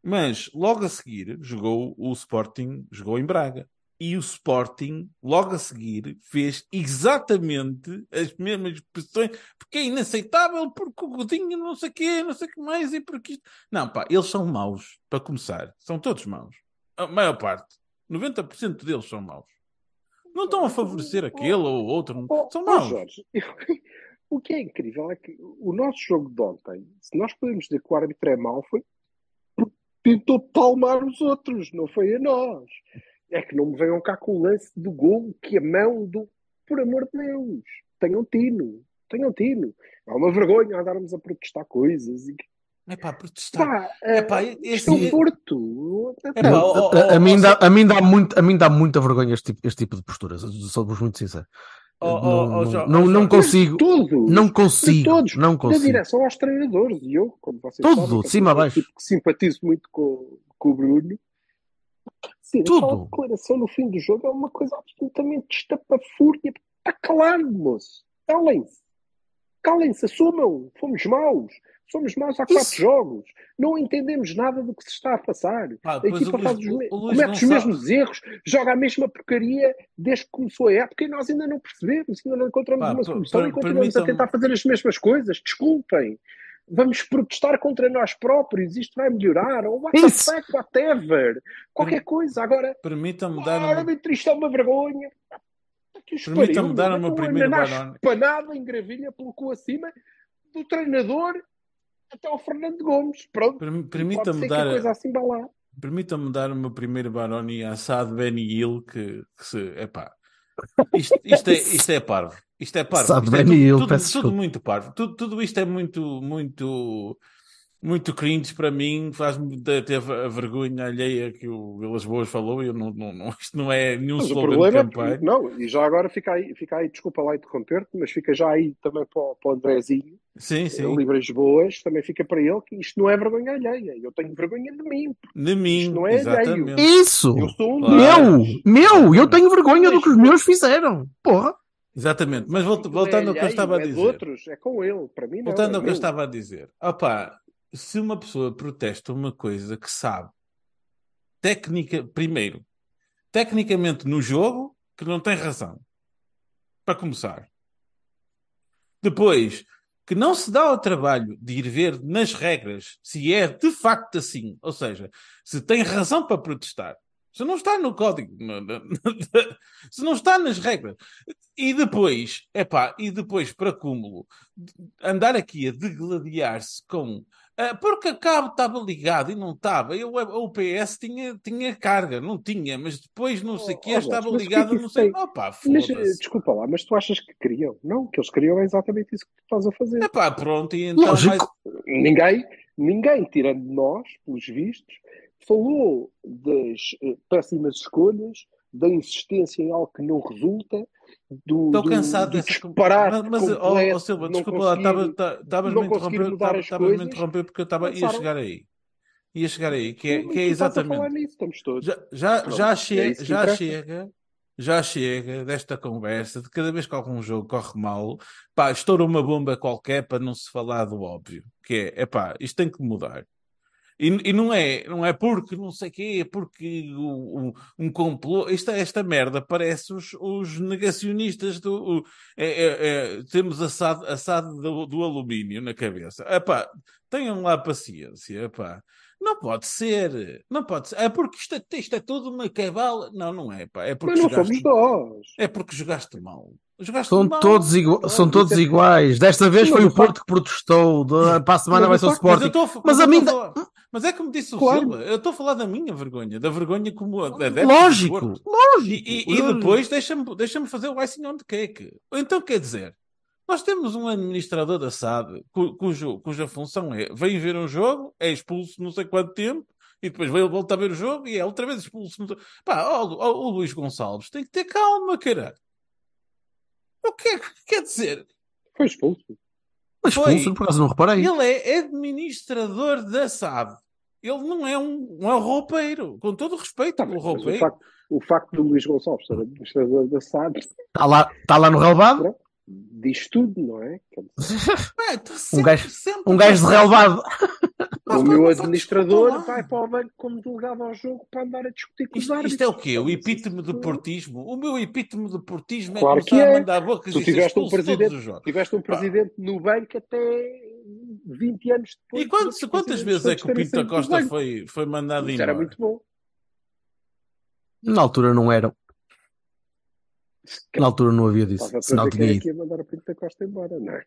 mas logo a seguir jogou o Sporting, jogou em Braga. E o Sporting, logo a seguir, fez exatamente as mesmas posições, porque é inaceitável, porque o Godinho não sei o quê, não sei o que mais, e porque isto... Não, pá, eles são maus, para começar. São todos maus. A maior parte. 90% deles são maus. Não estão a favorecer aquele ou outro.
Oh,
São
oh,
maus.
Jorge, o que é incrível é que o nosso jogo de ontem, se nós podemos dizer que o árbitro é mau, foi porque tentou palmar os outros, não foi a nós. É que não me venham cá com o lance do gol, que a mão do. Por amor de Deus, tenham tino, tenham tino. É uma vergonha andarmos a protestar coisas. E...
É pá, protestar. É pá,
eh, é um.
É pá, ó, ó,
A, mim dá, a, mim dá muito, a mim dá muita vergonha este tipo, este tipo de posturas, sou-vos muito sincero. não,
ó, Jó-
não, não consigo,
Todos.
não consigo,
todos,
não
da
consigo.
direção aos treinadores. E eu, como vocês
Tudo,
sabem,
de cima
tipo que simpatizo muito com, com o Bruno. Sim,
Tudo.
declaração no fim do jogo é uma coisa absolutamente estapafúrdia. Está calado, moço. Calem-se. Calem-se, assumam. Fomos maus. Somos maus há quatro
Isso.
jogos. Não entendemos nada do que se está a passar.
Pá,
A equipa faz os me- comete os mesmos erros, joga a mesma porcaria desde que começou a época e nós ainda não percebemos, ainda não encontramos
Pá,
uma solução e continuamos a tentar fazer as mesmas coisas. Desculpem. Vamos protestar contra nós próprios, isto vai melhorar, ou what the
Isso.
fuck, whatever. Qualquer coisa. Agora,
Permitam-me dar
ah,
uma.
árbitro, isto é uma vergonha.
Permitam-me
pariu,
dar
Ananás
banana.
Panada em gravilha pelo cu acima do treinador até ao Fernando Gomes. Pronto.
Permitam-me dar.
coisa assim vá lá.
Permitam-me dar o meu primeiro Baroni a Assad Beni Hill, que, que se. Epá. Isto, isto, é, isto é parvo. Isto é parvo.
Saad
Isto é tudo,
Hill,
tudo, tudo
desculpa.
muito parvo. Tudo, tudo isto é muito, muito, muito cringe para mim. Faz-me ter ter a vergonha alheia que o Vilas Boas falou. Eu não, não, não- isto não é nenhum
Mas o
slogan de
problema é
campanha.
que, não, e já agora fica aí, fica aí, desculpa lá interromper-te, mas fica já aí também para, o- para o Andrezinho,
Sim, sim.
Libras Boas, também fica para ele que isto não é vergonha alheia. Eu tenho vergonha de mim.
De mim,
Isto não é
exatamente.
Isso!
Eu sou um
Claro.
Meu! Meu! Eu tenho vergonha do que os meus fizeram! Porra!
Exatamente. Mas
é
voltando ao que eu
alheio,
estava a
é
dizer.
outros, é com ele. Para mim não
Voltando
é
ao que eu estava a dizer. Opá, se uma pessoa protesta uma coisa que sabe, técnica, primeiro, tecnicamente no jogo, que não tem razão. Para começar. Depois, que não se dá ao trabalho de ir ver nas regras se é de facto assim. Ou seja, se tem razão para protestar. Se não está no código, no- se não está nas regras. E depois, epá, e depois, para cúmulo, andar aqui a degladiar-se com porque a cabo estava ligado e não estava. Eu, o PS tinha, tinha carga, não tinha, mas depois não sei o
Oh,
que
oh,
estava
o é
ligado,
que
não sei.
tem?
Opa,
Mas, eh, desculpa lá, mas tu achas que queriam? Não, o que eles queriam é exatamente isso que tu estás a fazer.
Epá, pronto, e então
Lógico.
Ninguém, ninguém, tirando nós, pelos vistos, falou das eh, péssimas escolhas, da insistência em algo que não resulta, do,
Estou
do,
cansado
do disparate
Mas, mas ó,
completo
ó, Silva,
de não
desculpa lá, estavas-me a interromper, porque eu estava ia chegar aí. Ia chegar aí, que é, que é exatamente.
nisso.
Já, já,
Pronto,
já,
é
chega,
que
já chega, já chega desta conversa de cada vez que algum jogo corre mal, pá, estoura uma bomba qualquer para não se falar do óbvio, que é, epá, isto tem que mudar. E, e não é, não é porque não sei quê, é porque o, o- um complô, esta, esta merda parece os, os negacionistas do, o- é- é- é, temos assado, assado do, do alumínio na cabeça. Epá, tenham lá paciência, epá. Não pode ser, não pode ser. É porque isto, é- isto é tudo uma cabala. Não, não é, pá. É porque
Mas não somos
jogaste,
nós.
é porque jogaste mal. Jogaste
São
mal.
todos, igua- são todos
é-
iguais. Desta vez
Mas
foi
o
Porto que protestou. De- Para a semana vai
Mas
ser
o
Mas,
Sporting.
eu estou a fa-
Mas
mas
a
eu
mim
estou
dá-
a falar- mas é como disse o
Claro.
Silva, eu estou a falar da minha vergonha, da vergonha como adepto do
Lógico, lógico.
E, e- e depois deixa-me deixa fazer o icing on the cake. Então quer dizer, nós temos um administrador da SAD cu- cujo, cuja função é vem ver um jogo, é expulso não sei quanto tempo, e depois veio volta a ver o jogo e é outra vez expulso. Pá, ó, ó, o Luís Gonçalves tem que ter calma, cara. O que é que quer dizer?
Foi expulso.
Mas
Foi.
expulso, por acaso não reparei.
Ele é administrador da SAD. Ele não é um, um roupeiro. Com todo o respeito
Tá
pelo
mas o
roupeiro.
facto, o facto do Luís Gonçalves ser administrador da SAD
Está lá, está lá no relevado.
diz tudo, não é?
Pá, tá
Um
sempre-
gajo-
sempre
Um gajo de
a-
o meu administrador vai para o banco como delegado ao jogo para andar a discutir com os
Isto,
árbitros.
isto é o quê? O epítome de portismo? O meu epítome de portismo
Claro
é
que
começar
é.
a mandar bocas
Tu tiveste um presidente,
os jogos.
tiveste um presidente no banco até 20 anos depois.
E quantos- quantas vezes é que o Pinto da
do
Costa foi, foi mandado
Isso era
embora?
muito bom.
Na altura não eram. Na altura não havia disso. Senão tinha
é
ido.
que ia mandar o Pinto da Costa embora, não é?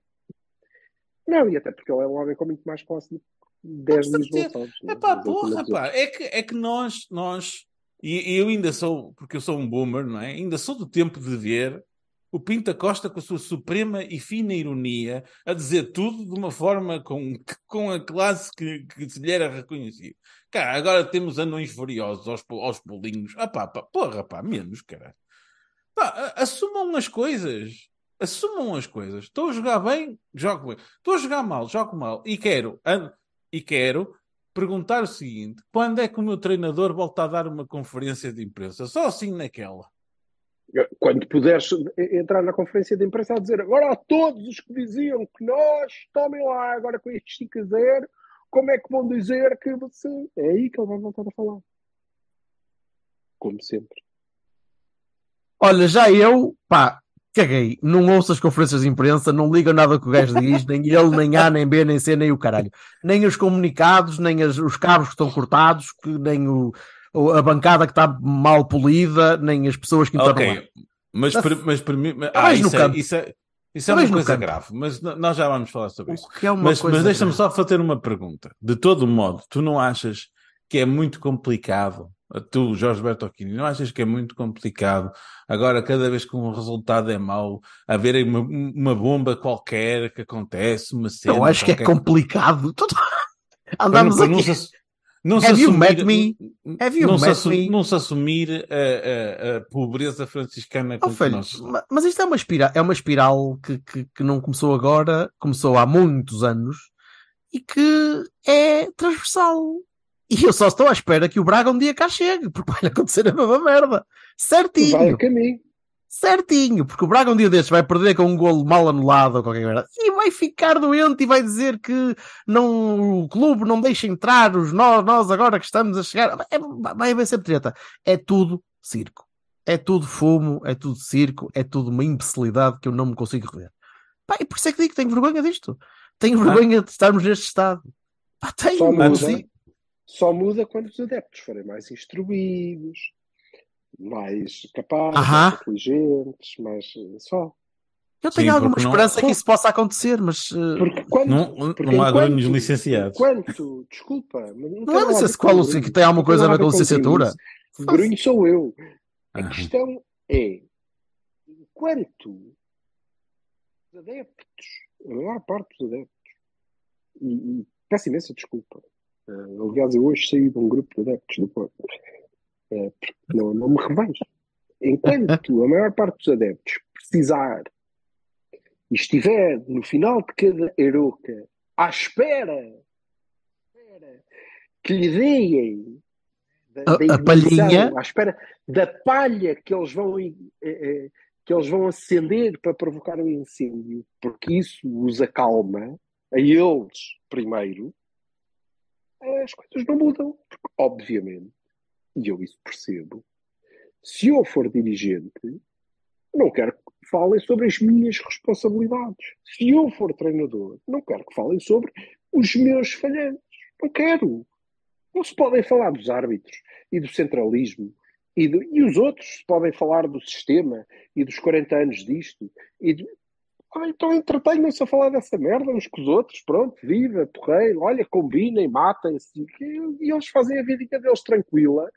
Não, e até porque ele é um homem com muito mais posse do que 10
Com
Luís
certeza.
Gonçalves. não
É pá, porra, pá. É que, é que nós, nós, e, e eu ainda sou, porque eu sou um boomer, não é? Ainda sou do tempo de ver o Pinta Costa com a sua suprema e fina ironia a dizer tudo de uma forma com, com a classe que, que se lhe era reconhecido. Cara, agora temos anões furiosos aos, aos bolinhos. Ah pá, pá, porra, pá, menos, cara. Pá, assumam as coisas. Assumam as coisas. Estou a jogar bem, jogo bem. Estou a jogar mal, jogo mal. E quero, an- e quero perguntar o seguinte: quando é que o meu treinador volta a dar uma conferência de imprensa? Só assim naquela.
Quando puderes entrar na conferência de imprensa a dizer agora a todos os que diziam que nós, tomem lá agora com este 5 a 0, como é que vão dizer que você. É aí que ele vai voltar a falar. Como sempre.
Olha, já eu, pá, caguei. Não ouço as conferências de imprensa, não ligo a nada que o gajo diz, nem ele, nem A, nem B, nem C, nem o caralho. Nem os comunicados, nem as- os cabos que estão cortados, que, nem o, a bancada que está mal polida, nem as pessoas que estão lá.
Ok, mas,
Tá-
per- mas, permi- mas-
Tá
ah, isso, é, isso é, isso é
Tá mais
uma
no
coisa grave, mas nós já vamos falar sobre isso.
É uma
Mas, mas deixa-me só fazer uma pergunta. De todo modo, tu não achas que é muito complicado, tu, Jorge Bertocchini, não achas que é muito complicado agora, cada vez que um resultado é mau, haver uma, uma bomba qualquer que acontece, uma cena.
Eu acho que é
qualquer-
complicado. Andamos aqui.
se- não se
Have you
assumir-
met me? Have you
não, se
met
assu-
me?
não se assumir a, a- a pobreza franciscana
Oh, filho,
nós
ma- mas isto é uma espiral, é uma espiral que, que, que não começou agora, começou há muitos anos e que é transversal. E eu só estou à espera que o Braga um dia cá chegue, porque vai acontecer a mesma merda.
Vai
Certinho,
a caminho.
certinho, porque o Braga um dia destes vai perder com um golo mal anulado ou qualquer merda e vai ficar doente e vai dizer que não, o clube não deixa entrar os nós, nós agora que estamos a chegar. É, vai haver sempre treta. É tudo circo. É tudo fumo, é tudo circo, é tudo uma imbecilidade que eu não me consigo rever. Pá, e por isso é que digo que tenho vergonha disto. Tenho vergonha de estarmos neste estado. Pá, tenho,
Só muda. Só muda quando os adeptos forem mais instruídos, mais capazes, mais inteligentes, mais. Só.
Eu tenho
Sim,
alguma
porque não-
esperança que isso possa acontecer, mas uh,
Porque quando,
Não,
porque
não há grunhos licenciados.
Enquanto, desculpa, mas não,
não é
grunho.
se tem alguma coisa a ver com licenciatura.
Grunho sou eu. A questão é, enquanto os adeptos, a maior parte dos adeptos, e, e peço imensa desculpa, eh, aliás, eu hoje saí de um grupo de adeptos do Porto, porque não, não me revejo. Enquanto a maior parte dos adeptos precisar e estiver no final de cada eroca à espera, espera que lhe deem da,
A-
da
a palhinha.
à espera da palha que eles vão eh, que eles vão acender para provocar o incêndio, porque isso os acalma a eles primeiro, as coisas não mudam, porque obviamente, e eu isso percebo, se eu for dirigente, não quero que falem sobre as minhas responsabilidades. Se eu for treinador, não quero que falem sobre os meus falhantes. Não quero. Não se podem falar dos árbitros e do centralismo. E, do- e os outros podem falar do sistema e dos 40 anos disto. E do- Ah, então entretenham-se a falar dessa merda uns com os outros. Pronto, viva, porreiro. Olha, combinem, matem-se. E, e eles fazem a vida deles tranquila.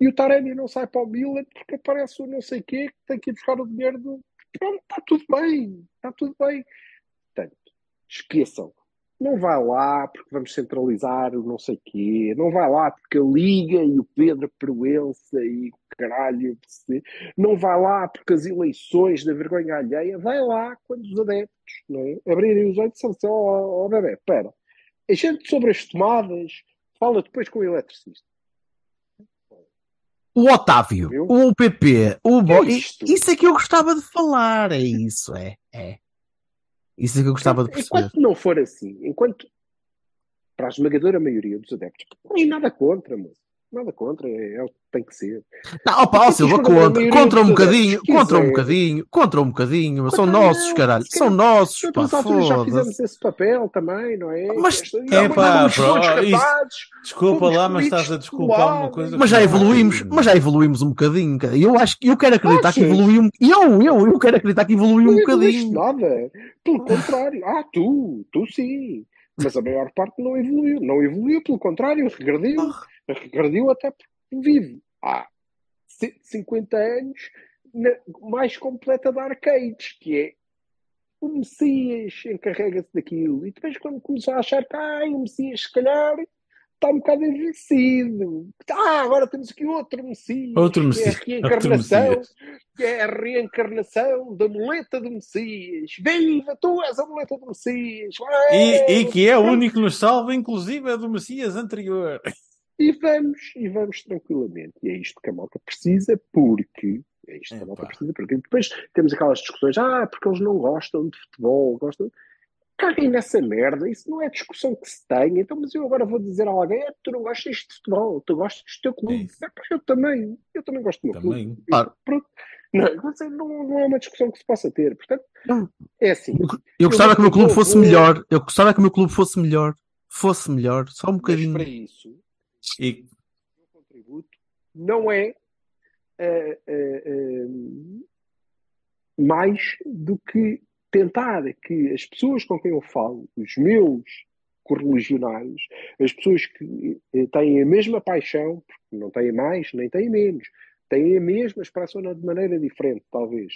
E o Taremi não sai para o Milan porque aparece o não sei quê que tem que ir buscar o dinheiro do. Pronto, está tudo bem. Está tudo bem. Portanto, esqueçam. Não vai lá porque vamos centralizar o não sei quê. Não vai lá porque a Liga e o Pedro Proença e o caralho. Não vai lá porque as eleições da vergonha alheia. Vai lá quando os adeptos não é? abrirem os olhos e disserem assim, ó oh, bebê, espera. A gente sobre as tomadas fala depois com o eletricista.
O Otávio, o PP, o Bo...
É?
Isso é que eu gostava de falar, é isso, é. é. Isso é que eu gostava de perceber.
Enquanto não for assim, enquanto para a esmagadora maioria dos adeptos, não tem nada contra, moço. Nada contra, é, é o que tem que ser.
Não, opa, ó Silva,
é
contra, contra um
dos
bocadinho, contra um bocadinho, contra um bocadinho, são nossos,
não,
caralho, são nossos, pá,
já fizemos esse papel também, não é?
Mas-
É pá. Desculpa lá, mas estás a
de
desculpar uma coisa.
Mas já
é
evoluímos, mas já evoluímos um bocadinho, cara. Eu acho que eu quero acreditar que evoluiu um, eu, eu, eu quero acreditar que evoluiu um bocadinho.
nada. Pelo contrário. Ah, tu, tu sim. Mas a maior parte não evoluiu. Não evoluiu, pelo contrário, regrediu. Regrediu até porque vive há 50 anos na mais completa de arcades, que é o Messias encarrega-se daquilo. E depois quando começou a achar que ah, o Messias se calhar está um bocado envelhecido. Ah, agora temos aqui outro Messias.
Outro
que
Messias,
É a reencarnação. Que é a reencarnação da muleta do Messias. Viva, tu és a muleta do Messias.
E, e que é o único que nos salva, inclusive é do Messias anterior.
E vamos, e vamos tranquilamente. E é isto que a malta precisa, porque. É isto que a malta precisa, porque depois temos aquelas discussões, ah, porque eles não gostam de futebol, gostam. Caguem nessa merda, isso não é discussão que se tem. Então, mas eu agora vou dizer a alguém, é, tu não gostas de futebol, tu gostas do teu
É
clube. É, pá, eu também, eu também gosto do meu clube.
Também.
Claro.
Pronto. Não, mas não, não é uma discussão que se possa ter. Portanto, é assim.
Eu gostava que o meu clube fosse melhor. Eu gostava que o meu clube fosse melhor. Fosse melhor, só um
Mas
bocadinho.
para isso,
E
o contributo não é eh, eh, eh, mais do que tentar que as pessoas com quem eu falo, os meus correligionários, as pessoas que eh, têm a mesma paixão, porque não têm mais nem têm menos, têm a mesma expressão de maneira diferente, talvez,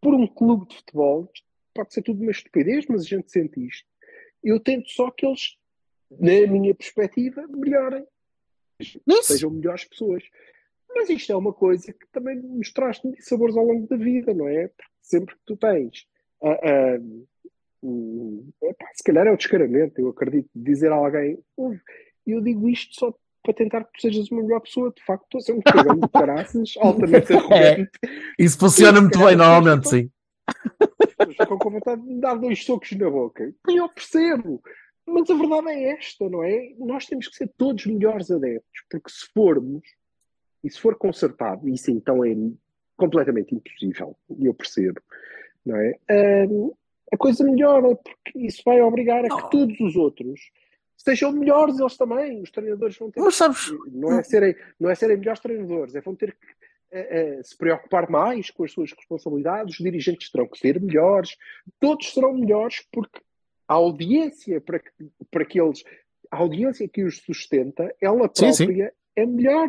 por um clube de futebol, pode ser tudo uma estupidez, mas a gente sente isto. Eu tento só que eles, na minha perspectiva, melhorem
Isso.
sejam melhores pessoas. Mas isto é uma coisa que também nos traz sabores ao longo da vida, não é? Porque sempre que tu tens. ah, um, epá, se calhar é o descaramento, eu acredito, dizer a alguém, "Ouve, eu digo isto só para tentar que tu sejas uma melhor pessoa, de facto, estou a ser um cagão de caraças, altamente arrogante.
Isso funciona muito bem, normalmente, sim.
Ficam com vontade de me dar dois socos na boca. E eu percebo. Mas a verdade é esta, não é? Nós temos que ser todos melhores adeptos, porque se formos, e se for consertado, isso então é completamente impossível, e eu percebo, não é? Hum, a coisa melhora, porque isso vai obrigar a que todos os outros sejam melhores eles também. Os treinadores vão ter
Mas sabes,
não é serem, não é serem melhores treinadores, é vão ter que eh, eh, se preocupar mais com as suas responsabilidades, os dirigentes terão que ser melhores, todos serão melhores porque a audiência para que, para que eles, a audiência que os sustenta, ela
Sim, sim.
própria é melhor.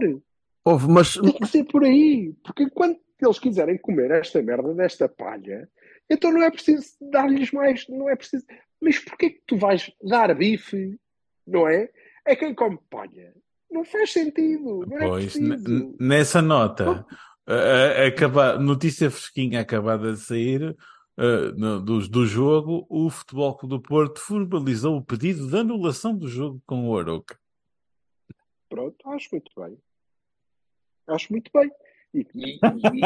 Houve, mas
Tem que ser por aí. Porque enquanto eles quiserem comer esta merda desta palha, então não é preciso dar-lhes mais, não é preciso. Mas porquê que tu vais dar bife, não é? É quem come palha. Não faz sentido, não é
Pois, n-
preciso.
nessa nota, a- a- acaba- notícia fresquinha acabada de sair uh, no- do, do jogo, o Futebol Clube do Porto formalizou o pedido de anulação do jogo com o Aroca.
Pronto, acho muito bem. Acho muito bem. E, e-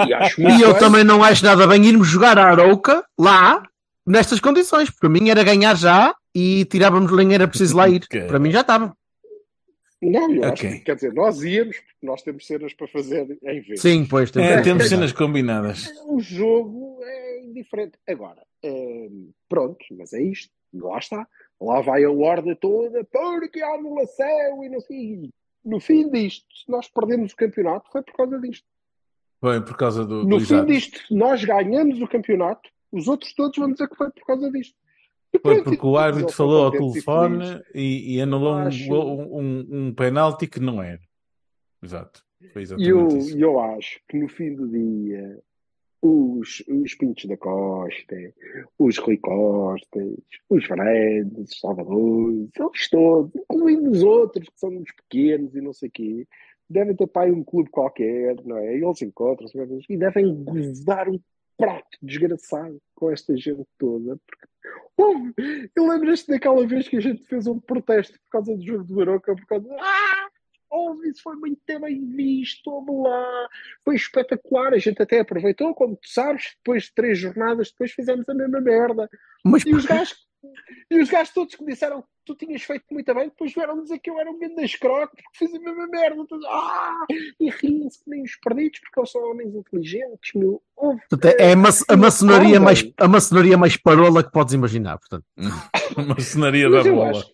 e acho muito
E eu
bem.
também não acho nada bem irmos jogar a Arouca lá, nestas condições. Para mim era ganhar já e tirávamos nem era preciso lá ir.
Ok.
Para mim já estava.
Não, eu acho
Ok.
que, quer dizer, nós íamos, porque nós temos cenas para fazer em vez.
Sim, pois. temos-
É, temos cenas combinadas.
O jogo indiferente. Agora, hum, pronto, mas é isto. Lá está. Lá vai a horda toda, porque há anulação e não sei. No fim disto, se nós perdemos o campeonato, foi por causa disto.
Foi por causa do,
No fim disto, nós ganhamos o campeonato, os outros todos vão dizer que foi por causa disto.
Foi porque o árbitro falou ao telefone e, e anulou um,
Acho-
gol- um, um penalti que não era. Exato. Foi
E
exatamente
eu,
isso.
eu acho que no fim do dia, os, os Pintos da Costa, os Rui Costas, os Fredes, os Salvadores, eles todos, incluindo os outros que são uns pequenos e não sei o quê, devem ter pai um clube qualquer, não é? E eles encontram-se e devem gozar um prato desgraçado com esta gente toda. Porque, Houve- eu lembro-te daquela vez que a gente fez um protesto por causa do jogo do Baroca, por causa ah, houve, isso foi muito bem visto, vamos lá, foi espetacular, a gente até aproveitou, como tu sabes, depois de três jornadas, depois fizemos a mesma merda.
Mas
E os gajos, e os gajos todos que disseram que tu tinhas feito muito bem, depois vieram dizer que eu era um grande escroque porque fiz a mesma merda. Todos, ah, e riem-se que nem os perdidos porque eles são homens inteligentes, meu.
Portanto, é a, a
eh,
maçonaria mais, a maçonaria mais parola que podes imaginar. Portanto,
Uma cenaria da bola.
acho,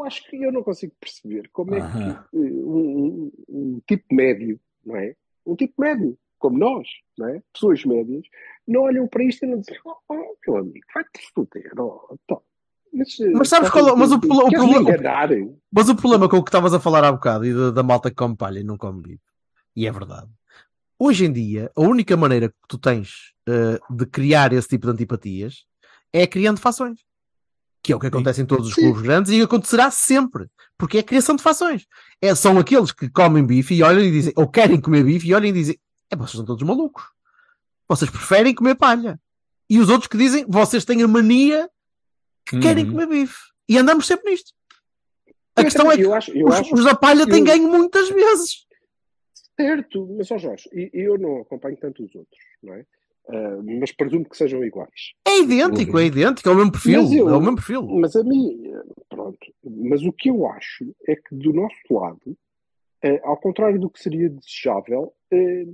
eu acho que eu não consigo perceber como é que eh, um, um- um tipo médio, não é? Um tipo médio, como nós, não é? Pessoas médias, não olham para isto e não dizem, oh, oh meu amigo, vai-te foder, oh. Mas, eh,
Mas sabes
estás
qual é- mas o o problema-? Mas o problema com o que estavas a falar há bocado e da, da malta que come palha e não come bife, e é verdade. Hoje em dia, a única maneira que tu tens eh, de criar esse tipo de antipatias é criando fações. Que é o que acontece em todos os clubes grandes e acontecerá sempre. Porque é a criação de fações. É, são aqueles que comem bife e olham e dizem, ou querem comer bife e olham e dizem, é, vocês são todos malucos. Vocês preferem comer palha. E os outros que dizem, vocês têm a mania que querem
Uhum.
comer bife. E andamos sempre nisto. A
Eu
questão
também-
é que
eu acho,
os,
acho
os da palha têm
eu-
ganho muitas vezes.
certo, mas ó Jorge, e- eu não acompanho tanto os outros, não é? Ah, mas presumo que sejam iguais.
É idêntico, é idêntico, é o mesmo perfil.
Mas eu-
É o mesmo perfil.
Mas a mim, pronto. Mas o que eu acho é que do nosso lado, eh, ao contrário do que seria desejável, eh,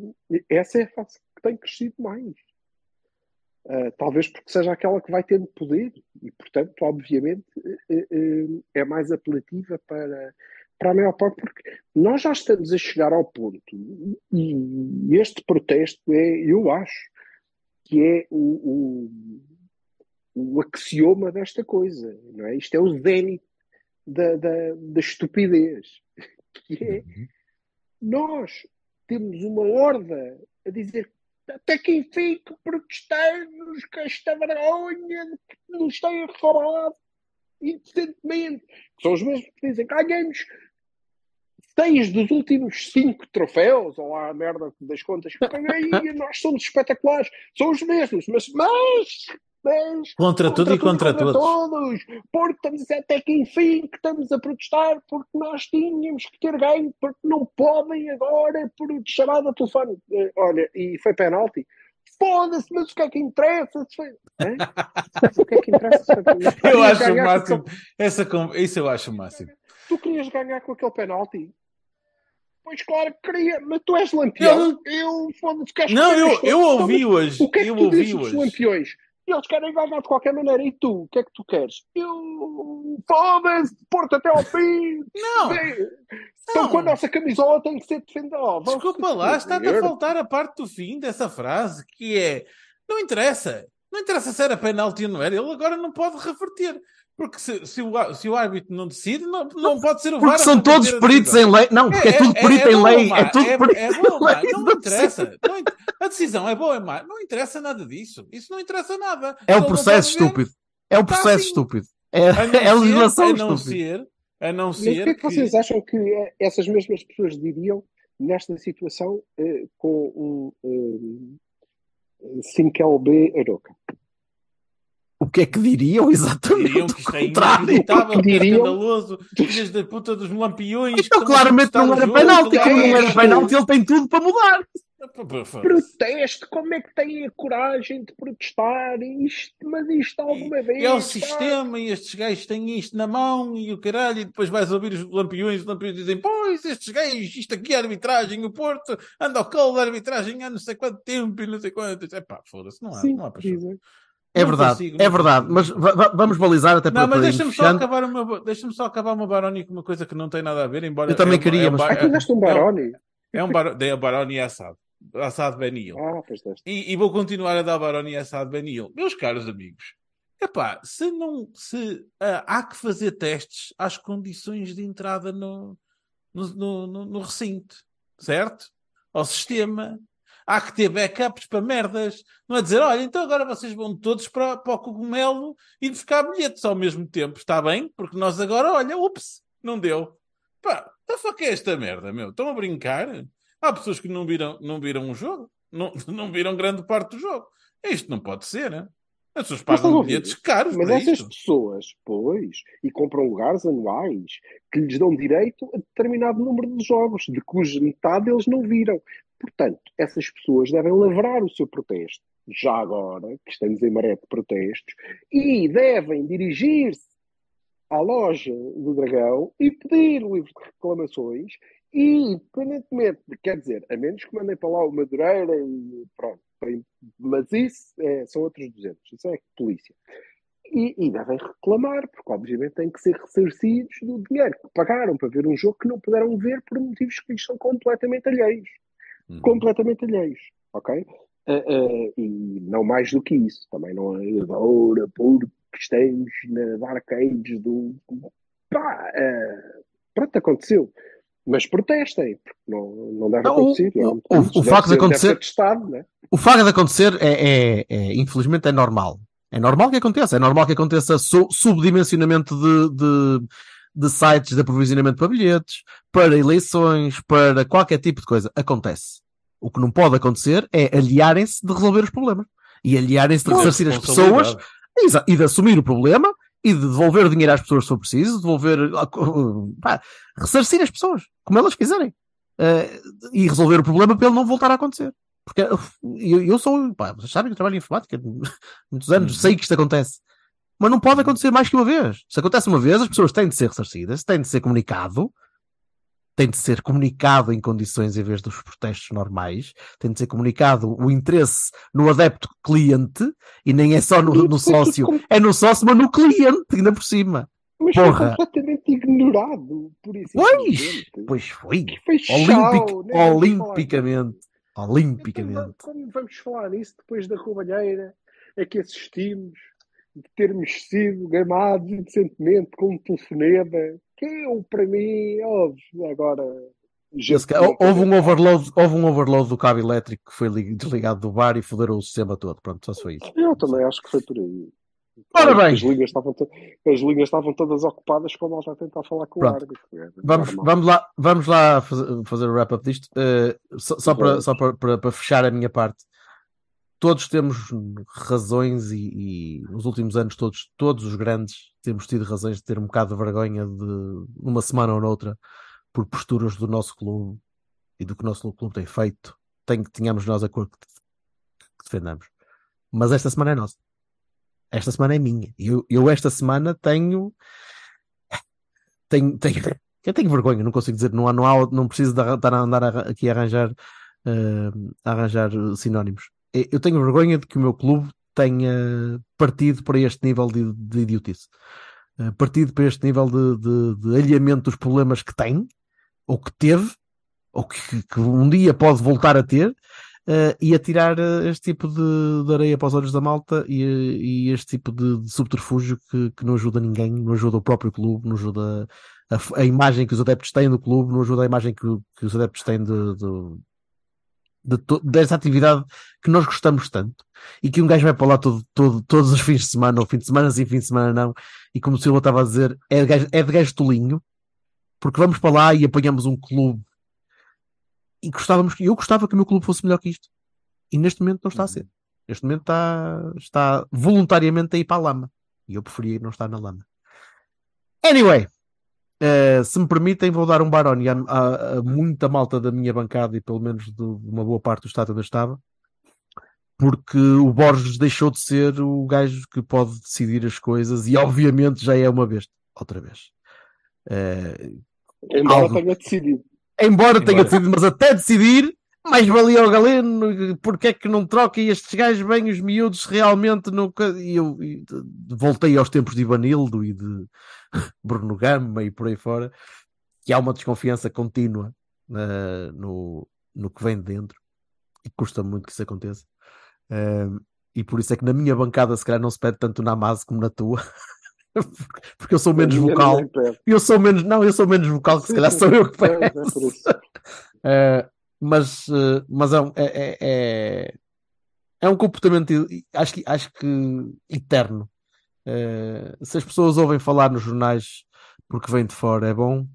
essa é a fase que tem crescido mais. Eh, talvez porque seja aquela que vai tendo poder e, portanto, obviamente, é mais apelativa para, para a maior parte, porque nós já estamos a chegar ao ponto, e este protesto é, eu acho, que é o, o, o axioma desta coisa, não é? Isto é o zénite da, da, da estupidez, que é nós temos uma horda a dizer até que enfim que protestamos com esta vergonha que nos têm falado indecentemente. São os mesmos que dizem que ganhamos seis dos últimos cinco troféus, ou lá a merda das contas que ganhei, nós somos espetaculares. São os mesmos, mas, mas, mas
Contra tudo e contra todos.
todos. Porque estamos até que enfim que estamos a protestar porque nós tínhamos que ter ganho, porque não podem agora por chamada de telefone. Eh, Olha, e foi penalti. Foda-se, mas o que é que interessa? Se foi... O que é que interessa?
Eu acho o máximo. Essa, com- isso eu acho o máximo.
Tu querias ganhar com aquele penalti? Pois claro que queria, mas tu és lampião. Eu, foda-se, queres
Não,
que
eu, eu ouvi hoje.
O que é que
eu
tu dizes dos lampiões? E eles querem ganhar de qualquer maneira. E tu, o que é que tu queres? Eu. Foda-se, Porto até ao fim!
Não!
Então, com a nossa camisola tem que ser defendida. Oh,
Desculpa lá, está a faltar a parte do fim dessa frase, que é não interessa. Não interessa se era penalti ou não era, ele agora não pode reverter. Porque se, se o, se o árbitro não decide, não, não pode ser o VAR
Porque são todos peritos em lei. Não, porque é, tudo perito em
bom
lei. É tudo
é,
perito
é bom
em lei.
Não interessa. Não in- a decisão é boa ou má? Não interessa nada disso. Isso não interessa nada.
É o processo estúpido. É o processo
assim.
estúpido. É,
A
é a
ser-
legislação
a não
estúpida.
ser, a não
Mas o que
ser
é que vocês acham que essas mesmas pessoas diriam nesta situação eh, com um eh, 5LB Aroca?
O que é que diriam exatamente?
Diriam que
o
isto é
contrário.
inacreditável, que é
Diriam-
escandaloso, filhas da puta dos lampiões.
Então, claramente não
o
era penalti. Como não era
É.
penalti, ele tem tudo para mudar.
Protesto, como é que têm a coragem de protestar? Isto, mas isto alguma vez.
É o sistema e estes gajos têm isto na mão e o caralho, e depois vais ouvir os lampiões, os lampiões dizem, pois, estes gajos, isto aqui é arbitragem, o Porto anda ao colo da arbitragem há não sei quanto tempo e não sei quanto. É pá, foda-se, não há,
Sim,
não há paixão.
É
Não
verdade,
consigo,
é verdade. Mas va- va- vamos balizar até para
Não, mas deixa-me só acabar o meu, deixa-me só acabar meu Baroni com uma coisa que não tem nada a ver, embora
Eu também
é um-
queria,
é um
mas-
bar-
Ah, tu deste um Baroni?
É um bar... dei a Baroni Assad. Assad Benil.
Ah.
E, e vou continuar a dar Baroni Assad Benil. Meus caros amigos, epá, se não, se ah, há que fazer testes às condições de entrada no, no, no, no- no recinto, certo? Ao sistema. Há que ter backups para merdas. Não é dizer, olha, então agora vocês vão todos para, para o cogumelo e buscar bilhetes ao mesmo tempo. Está bem? Porque nós agora, olha, ups, não deu. Pá, the fuck é esta merda, meu? Estão a brincar? Há pessoas que não viram, não viram o jogo. Não, não viram grande parte do jogo. Isto não pode ser, né? As pessoas pagam bilhetes caros
Mas essas
isto.
pessoas, pois, e compram lugares anuais que lhes dão direito a determinado número de jogos, de cuja metade eles não viram. Portanto, essas pessoas devem lavrar o seu protesto, já agora, que estamos em maré de protestos, e devem dirigir-se à loja do Dragão e pedir o livro de reclamações e, independentemente, de- quer dizer, a menos que mandem para lá o Madureira e pronto, mas isso é, são outros 200, isso é polícia. E, e devem reclamar, porque obviamente têm que ser ressarcidos do dinheiro que pagaram para ver um jogo que não puderam ver por motivos que lhes são completamente alheios.
Uhum.
Completamente alheios, ok? Ah, ah, e não mais do que isso. Também não é agora porque estamos na Dark Age do. Pá, ah, pronto, aconteceu. Mas protestem, porque não, não deve
Não, o-
acontecer. não é?
o- o- o facto de acontecer-
né?
O facto de acontecer é, é- é- infelizmente, é normal. É normal que aconteça. É normal que aconteça su- subdimensionamento de, de, de sites de aprovisionamento para bilhetes, para eleições, para qualquer tipo de coisa. Acontece. O que não pode acontecer é aliarem-se de resolver os problemas. E aliarem-se de ressarcir as pessoas e de assumir o problema e de devolver dinheiro às pessoas se for preciso, devolver, pá, ressarcir as pessoas, como elas quiserem. Eh, e resolver o problema para ele não voltar a acontecer. Porque eu, eu sou, pá, vocês sabem que eu trabalho em informática muitos anos,
Uhum.
sei que isto acontece. Mas não pode acontecer mais que uma vez. Se acontece uma vez, as pessoas têm de ser ressarcidas, têm de ser comunicado, tem de ser comunicado em condições em vez dos protestos normais, tem de ser comunicado o interesse no adepto cliente e nem é só no, no
tudo
sócio, é no sócio, mas no cliente, ainda por cima.
Mas
Porra.
foi completamente ignorado por isso.
Pois, pois foi.
Foi
Olimpic,
chau, nem vamos falar
olimpicamente.
Então,
Olimpicamente.
como vamos falar nisso depois da roubalheira a que assistimos, de termos sido gamados inocentemente com um telefonema, que eu, para mim, óbvio, agora.
Houve, um overload, houve um overload do cabo elétrico que foi li- desligado do bar e foderam o sistema todo. Pronto, só foi isso.
Eu também acho que foi por aí.
Ora bem.
As linhas estavam, as linhas estavam todas ocupadas como ela está a tentar falar com
Pronto.
o árbitro. É
Vamos, vamos lá, vamos lá fazer, o wrap-up disto. Eh, só só, para, só para, para, para fechar a minha parte. Todos temos razões e, e nos últimos anos todos, todos os grandes temos tido razões de ter um bocado de vergonha de uma semana ou noutra por posturas do nosso clube e do que o nosso clube tem feito. Tem que tenhamos nós a cor que, que defendamos. Mas esta semana é nossa. Esta semana é minha. Eu, eu esta semana tenho tenho, tenho, eu tenho vergonha, não consigo dizer, não há, não, há, não preciso de estar a andar aqui a arranjar, eh, a arranjar sinónimos. Eh, Eu tenho vergonha de que o meu clube tenha partido para este nível de, de idiotice. Uh, partido para este nível de, de, de dos problemas que tem, ou que teve, ou que, que um dia pode voltar a ter, uh, e a tirar uh, este tipo de, de, areia para os olhos da malta e, e este tipo de, de subterfúgio que, que, não ajuda ninguém, não ajuda o próprio clube, não ajuda a, a, imagem que os adeptos têm do clube, não ajuda a imagem que, que os adeptos têm de, de, dessa atividade que nós gostamos tanto e que um gajo vai para lá todo, todo, todos os fins de semana, ou fim de semana sim, fim de semana não, e como o Silva estava a dizer, é de gajo, é de gajo tolinho, porque vamos para lá e apanhamos um clube e gostávamos, eu gostava que o meu clube fosse melhor que isto. E neste momento não está a ser. Neste momento está, está voluntariamente a ir para a lama. E eu preferia não estar na lama. Anyway, uh, se me permitem, vou dar um baroni a, a, a, muita malta da minha bancada e pelo menos de uma boa parte do estado onde eu estava. Porque o Borges deixou de ser o gajo que pode decidir as coisas e obviamente já é uma vez, outra vez. Uh,
Embora algo... tenha decidido.
Embora, tenha decidido, mas até decidir, mais valia ao Galeno, porque é que não troca e estes gajos bem os miúdos realmente nunca. E eu e voltei aos tempos de Ivanildo e de Bruno Gama e por aí fora, que há uma desconfiança contínua uh, no, no que vem de dentro e custa muito que isso aconteça. Uh, e por isso é que na minha bancada, se calhar, não se pede tanto na Mase como na tua. porque eu sou menos vocal. Eu sou menos, não, eu sou menos vocal, que se calhar sou eu que peço. uh, mas uh, mas é, é, é, é, um comportamento, acho que, acho que eterno. Uh, se as pessoas ouvem falar nos jornais porque vem de fora, é bom.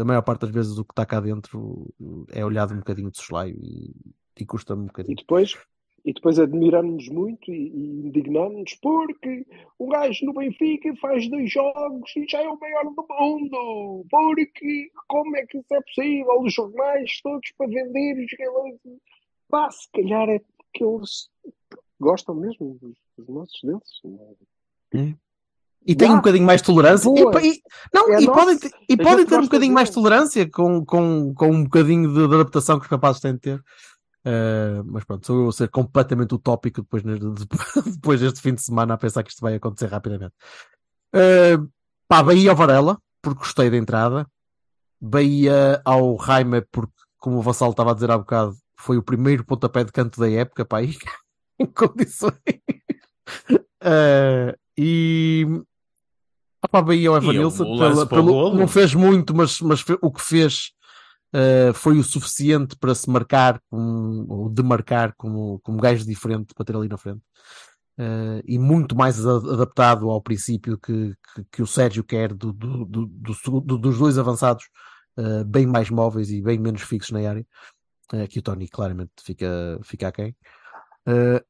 a maior parte das vezes o que está cá dentro é olhado um bocadinho de soslaio e, e custa-me um bocadinho.
E depois, e depois admiramos-nos muito e, e indignamos-nos porque um gajo no Benfica faz dois jogos e já é o maior do mundo. Porque como é que isso é possível? Os jornais todos para vender os jogadores. Pá, se calhar é porque eles gostam mesmo dos, dos nossos dentes.
É? E tem um bocadinho mais de tolerância. E, e, não, é e podem, ter, e podem ter um bocadinho mais de tolerância com, com, com um bocadinho de, de adaptação que os capazes têm de ter. Uh, mas pronto, sou eu a ser completamente utópico depois, depois deste fim de semana a pensar que isto vai acontecer rapidamente. Uh, pá, Bahia ao Varela, porque gostei da entrada. Bahia ao Raima, porque, como o Vassal estava a dizer há bocado, foi o primeiro pontapé de canto da época, pá, aí, em condições. Uh, e. Opa, Bahia ao Evanilson, não fez muito, mas, mas o que fez uh, foi o suficiente para se marcar como, ou demarcar como, como gajo diferente para ter ali na frente. Uh, e muito mais adaptado ao princípio que, que, que o Sérgio quer do, do, do, do dos dois avançados uh, bem mais móveis e bem menos fixos na área. Que o Tony claramente fica, fica aquém. Uh,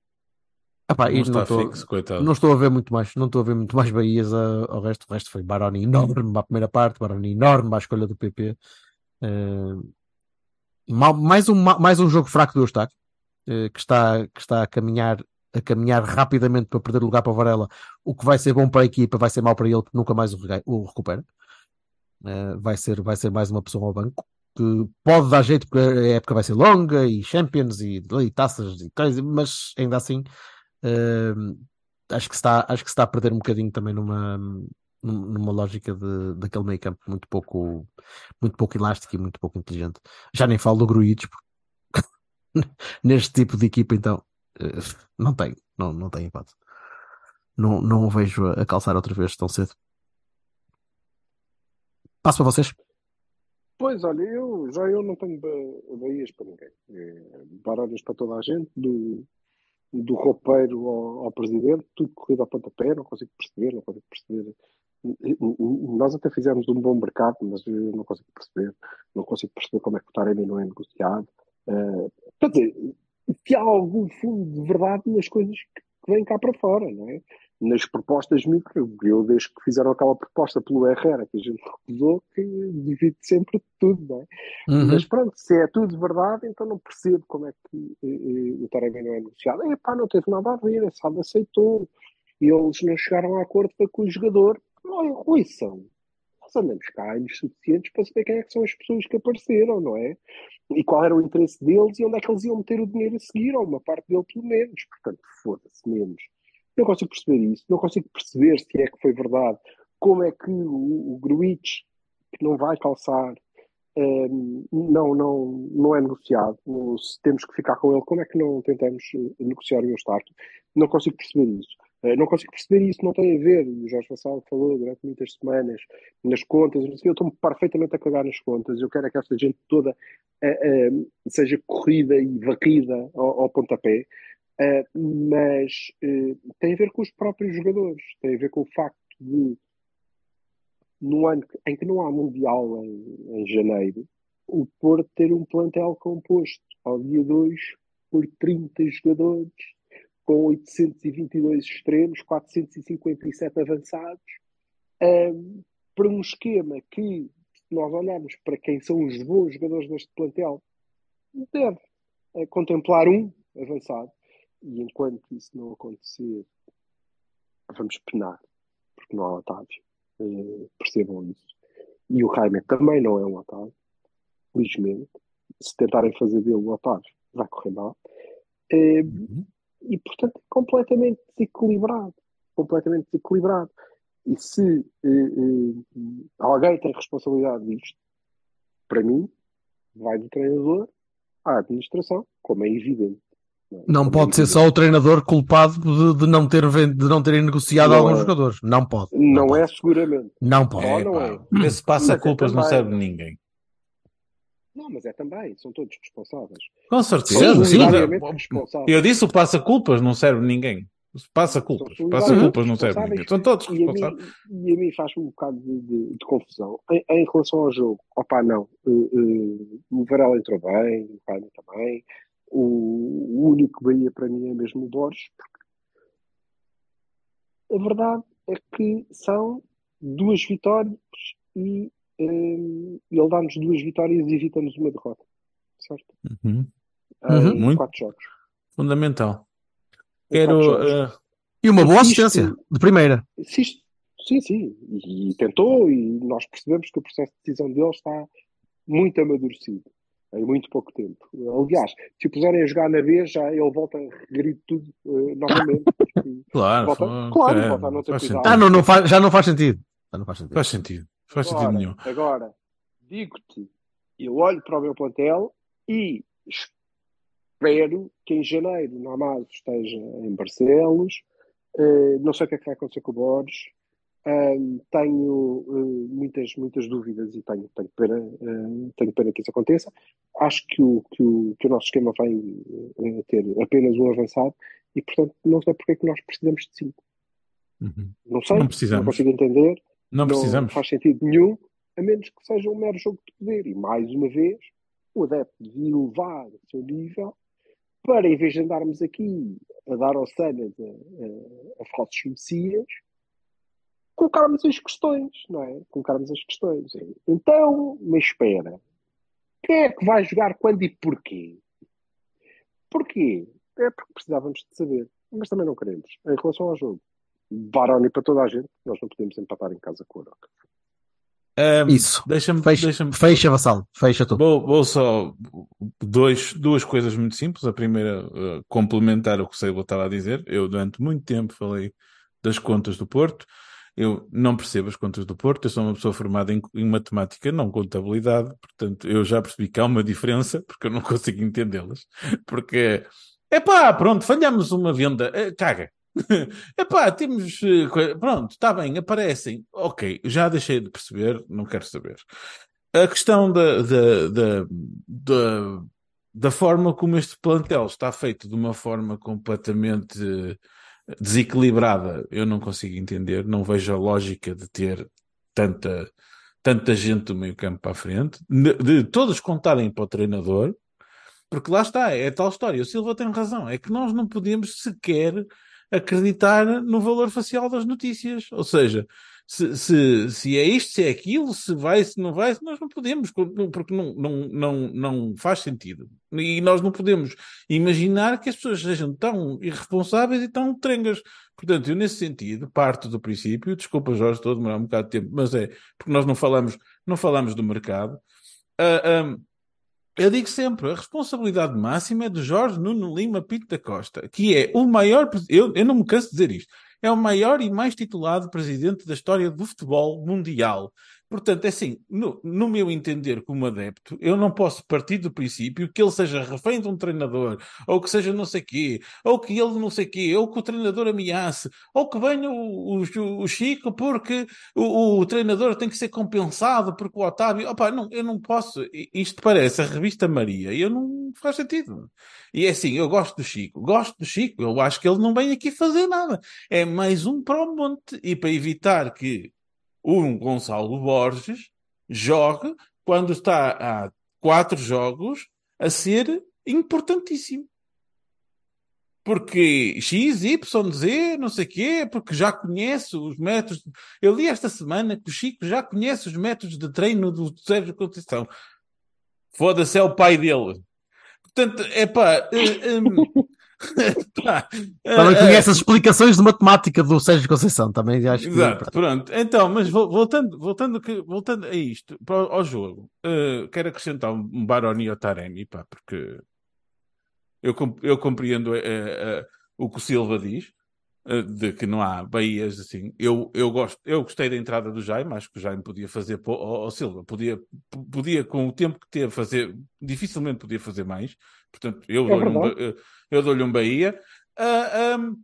epá, não, não, estou, fixo, não, estou, a ver muito mais, não estou a ver muito mais Bahias ao resto. O resto foi Baroni enorme à primeira parte, Baroni enorme à escolha do PP. Uh, mais, um, mais um jogo fraco do Eustáquio, uh, que, está, que está a caminhar, a caminhar rapidamente para perder lugar para Varela. O que vai ser bom para a equipa vai ser mau para ele, porque nunca mais o, o recupera. Uh, vai, ser, vai ser mais uma pessoa ao banco. Que pode dar jeito porque a época vai ser longa e Champions e, e taças e coisas, mas ainda assim acho, que está, acho que está a perder um bocadinho também numa, numa lógica de, daquele meio campo muito pouco, muito pouco elástico e muito pouco inteligente. Já nem falo do Gruites, neste tipo de equipa, então, eh, não tem, não, não tem hipótese. Não, não o vejo a calçar outra vez tão cedo. Passo para vocês.
Pois, olha, eu já eu não tenho baías para ninguém. É, baralhas para toda a gente, do, do roupeiro ao, ao presidente, tudo corrido a pontapé, não consigo perceber, não consigo perceber nós até fizemos um bom mercado, mas eu não consigo perceber, não consigo perceber como é que o Taremi não é negociado. Uh, quer dizer, que há algum fundo de verdade nas coisas que vêm cá para fora, não é? Nas propostas micro, eu desde que fizeram aquela proposta pelo Herrera, que a gente recusou, que divide sempre tudo, não é? Uhum. Mas pronto, se é tudo verdade, então não percebo como é que eh, eh, o Taremi não é negociado. E pá, não teve nada a ver, a SAD aceitou, e eles não chegaram a acordo com o jogador, Olha, Ruição, nós andamos cá anos suficientes para saber quem é que são as pessoas que apareceram, não é? E qual era o interesse deles e onde é que eles iam meter o dinheiro a seguir, ou uma parte dele pelo menos. Portanto, foda-se menos. Não consigo perceber isso, não consigo perceber se é que foi verdade, como é que o, o Gruitch, que não vai calçar, um, não, não, não é negociado. Se temos que ficar com ele, como é que não tentamos negociar o Eustáquio? Não consigo perceber isso. Uh, não consigo perceber isso, não tem a ver. O Jorge Vassal falou durante muitas semanas nas contas. Eu estou perfeitamente a cagar nas contas. Eu quero é que esta gente toda uh, uh, seja corrida e varrida ao, ao pontapé. mas tem a ver com os próprios jogadores, tem a ver com o facto de no ano em que não há Mundial em, em janeiro, o Porto ter um plantel composto ao dia 2 por 30 jogadores, com 822 extremos, 457 avançados, um, para um esquema que, se nós olharmos para quem são os bons jogadores deste plantel, deve é, contemplar um avançado. E enquanto isso não acontecer, vamos penar, porque não há Otávio. Uh, percebam isso. E o Jaime também não é um Otávio, felizmente. Se tentarem fazer dele um Otávio, vai correr mal. Uh, uhum. E, portanto, é completamente desequilibrado. Completamente desequilibrado. E se uh, alguém tem responsabilidade disto, para mim, vai do treinador à administração, como é evidente.
Não pode ser só o treinador culpado de, de não, ter, de não terem negociado
Não
alguns
é.
jogadores. Não pode.
Não,
pode.
é seguramente.
Não pode.
É,
não é.
Esse passa-culpas
Mas
não
é
serve ninguém.
Não, mas é também. São todos responsáveis.
Com certeza. sim. Eu disse o passa-culpas não serve ninguém. Passa-culpas.
São
Passa-culpas não serve ninguém. São todos
mim,
responsáveis.
e a mim faz-me um bocado de, de- de confusão. Em, em relação ao jogo, opá, não. Eh, eh, o Varela entrou bem, o Jaime também. O, o único Bahia para mim é mesmo o Borges, porque a verdade é que são duas vitórias e eh, ele dá-nos duas vitórias e evita-nos uma derrota. Certo?
Uhum.
Em
Uhum.
Muito.
quatro jogos.
Fundamental. Quero. eh,
E uma boa
Isto-
assistência, de primeira.
Isto- sim, sim, e, e tentou, e nós percebemos que o processo de decisão dele está muito amadurecido em muito pouco tempo. Aliás, se o puserem a jogar na B, já ele volta a regredir tudo eh, novamente.
claro,
volta,
foi-
claro,
é,
volta a não ter cuidado.
Ah, não, não faz, já não faz sentido. Já não faz sentido.
Faz sentido. Faz sentido
Agora,
nenhum.
agora, digo-te, eu olho para o meu plantel e espero que em janeiro o Namazo esteja em Barcelos. Eh, não sei o que é que vai acontecer com o Borges. Ahm, tenho eh, muitas, muitas dúvidas e tenho, tenho, pena, tenho pena que isso aconteça. Acho que o, que o, que o nosso esquema vai ter apenas um avançado e, portanto, não sei porque é que nós precisamos de cinco.
Uhum.
Não sei,
Não precisamos.
consigo entender
Não precisamos.
faz sentido nenhum, a menos que seja um mero jogo de poder. E mais uma vez, o adepto devia elevar o seu nível para, em vez de andarmos aqui a dar Sana a, a, a falsos messias, colocarmos as questões, não é? Colocarmos as questões. Então, mas espera, quem é que vai jogar quando e porquê? Porquê? É porque precisávamos de saber, mas também não queremos. Em relação ao jogo, Baroni para toda a gente, nós não podemos empatar em casa com o Oroca.
Ahm,
Isso.
Deixa-me.
Fecha,
Deixa
fecha vassalo. Fecha tudo.
Vou, vou só dois, duas coisas muito simples. A primeira, eh, complementar o que o Seibo estava a dizer. Eu, durante muito tempo, falei das contas do Porto. Eu não percebo as contas do Porto. Eu sou uma pessoa formada em, em matemática, não contabilidade. Portanto, eu já percebi que há uma diferença, porque eu não consigo entendê-las. Porque, é pá, pronto, falhamos uma venda. eh, caga. Epá, temos. eh, Pronto, está bem, aparecem. Ok, já deixei de perceber, não quero saber. A questão da, da, da, da, da forma como este plantel está feito de uma forma completamente eh, desequilibrada, eu não consigo entender. Não vejo a lógica de ter tanta, tanta gente do meio campo para a frente, de, de todos contarem para o treinador, porque lá está, é tal história. O Silva tem razão, é que nós não podemos sequer acreditar no valor facial das notícias. Ou seja, se, se, se é isto, se é aquilo, se vai, se não vai, nós não podemos, porque não, não, não, não faz sentido. E nós não podemos imaginar que as pessoas sejam tão irresponsáveis e tão trengas. Portanto, eu nesse sentido, parto do princípio, desculpa Jorge, estou a demorar um bocado de tempo, mas é porque nós não falamos, não falamos do mercado. Uh, um, eu digo sempre, a responsabilidade máxima é do Jorge Nuno Lima Pinto da Costa, que é o maior, eu, eu não me canso de dizer isto, é o maior e mais titulado presidente da história do futebol mundial. Portanto, é assim, no, no, meu entender como adepto, eu não posso partir do princípio que ele seja refém de um treinador, ou que seja não sei quê, ou que ele não sei quê, ou que o treinador ameace, ou que venha o, o, o Chico porque o, o, treinador tem que ser compensado porque o Otávio... Opa, não, eu não posso... Isto parece a revista Maria e eu não faz sentido. E é assim, eu gosto do Chico, gosto do Chico, eu acho que ele não vem aqui fazer nada. É mais um para o monte. E para evitar que um Gonçalo Borges jogue quando está há quatro jogos a ser importantíssimo. Porque X, Y, Z, não sei o quê, porque já conhece os métodos. Eu li esta semana que o Chico já conhece os métodos de treino do Sérgio Conceição. Foda-se, é o pai dele. Portanto, é pá. Uh, um,
também conhece as explicações de matemática do Sérgio Conceição, também acho que.
Exato, pronto. Então, mas voltando, voltando, voltando a isto, ao jogo, uh, quero acrescentar um Baroni ao Taremi, pá, porque eu, eu compreendo uh, uh, o que o Silva diz, de que não há Bahias assim. Eu, eu, gosto, eu gostei da entrada do Jaime, acho que o Jaime podia fazer, ao Silva, podia, podia, com o tempo que teve, fazer, dificilmente podia fazer mais. Portanto, eu é dou-lhe eu dou um Bahia. Uh, ah, um,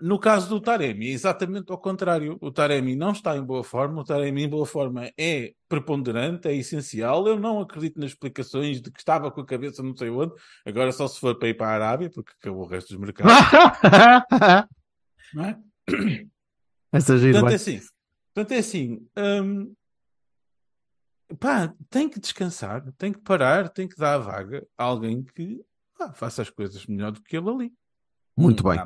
no caso do Taremi, é exatamente ao contrário. O Taremi não está em boa forma, o Taremi em boa forma é preponderante, é essencial. Eu não acredito nas explicações de que estava com a cabeça não sei onde, agora só se for para ir para a Arábia, porque acabou o resto dos mercados. não é?
Essa é
portanto, é assim, portanto, é assim hum, pá, tem que descansar, tem que parar, tem que dar a vaga a alguém que pá, faça as coisas melhor do que ele ali.
Muito um bem.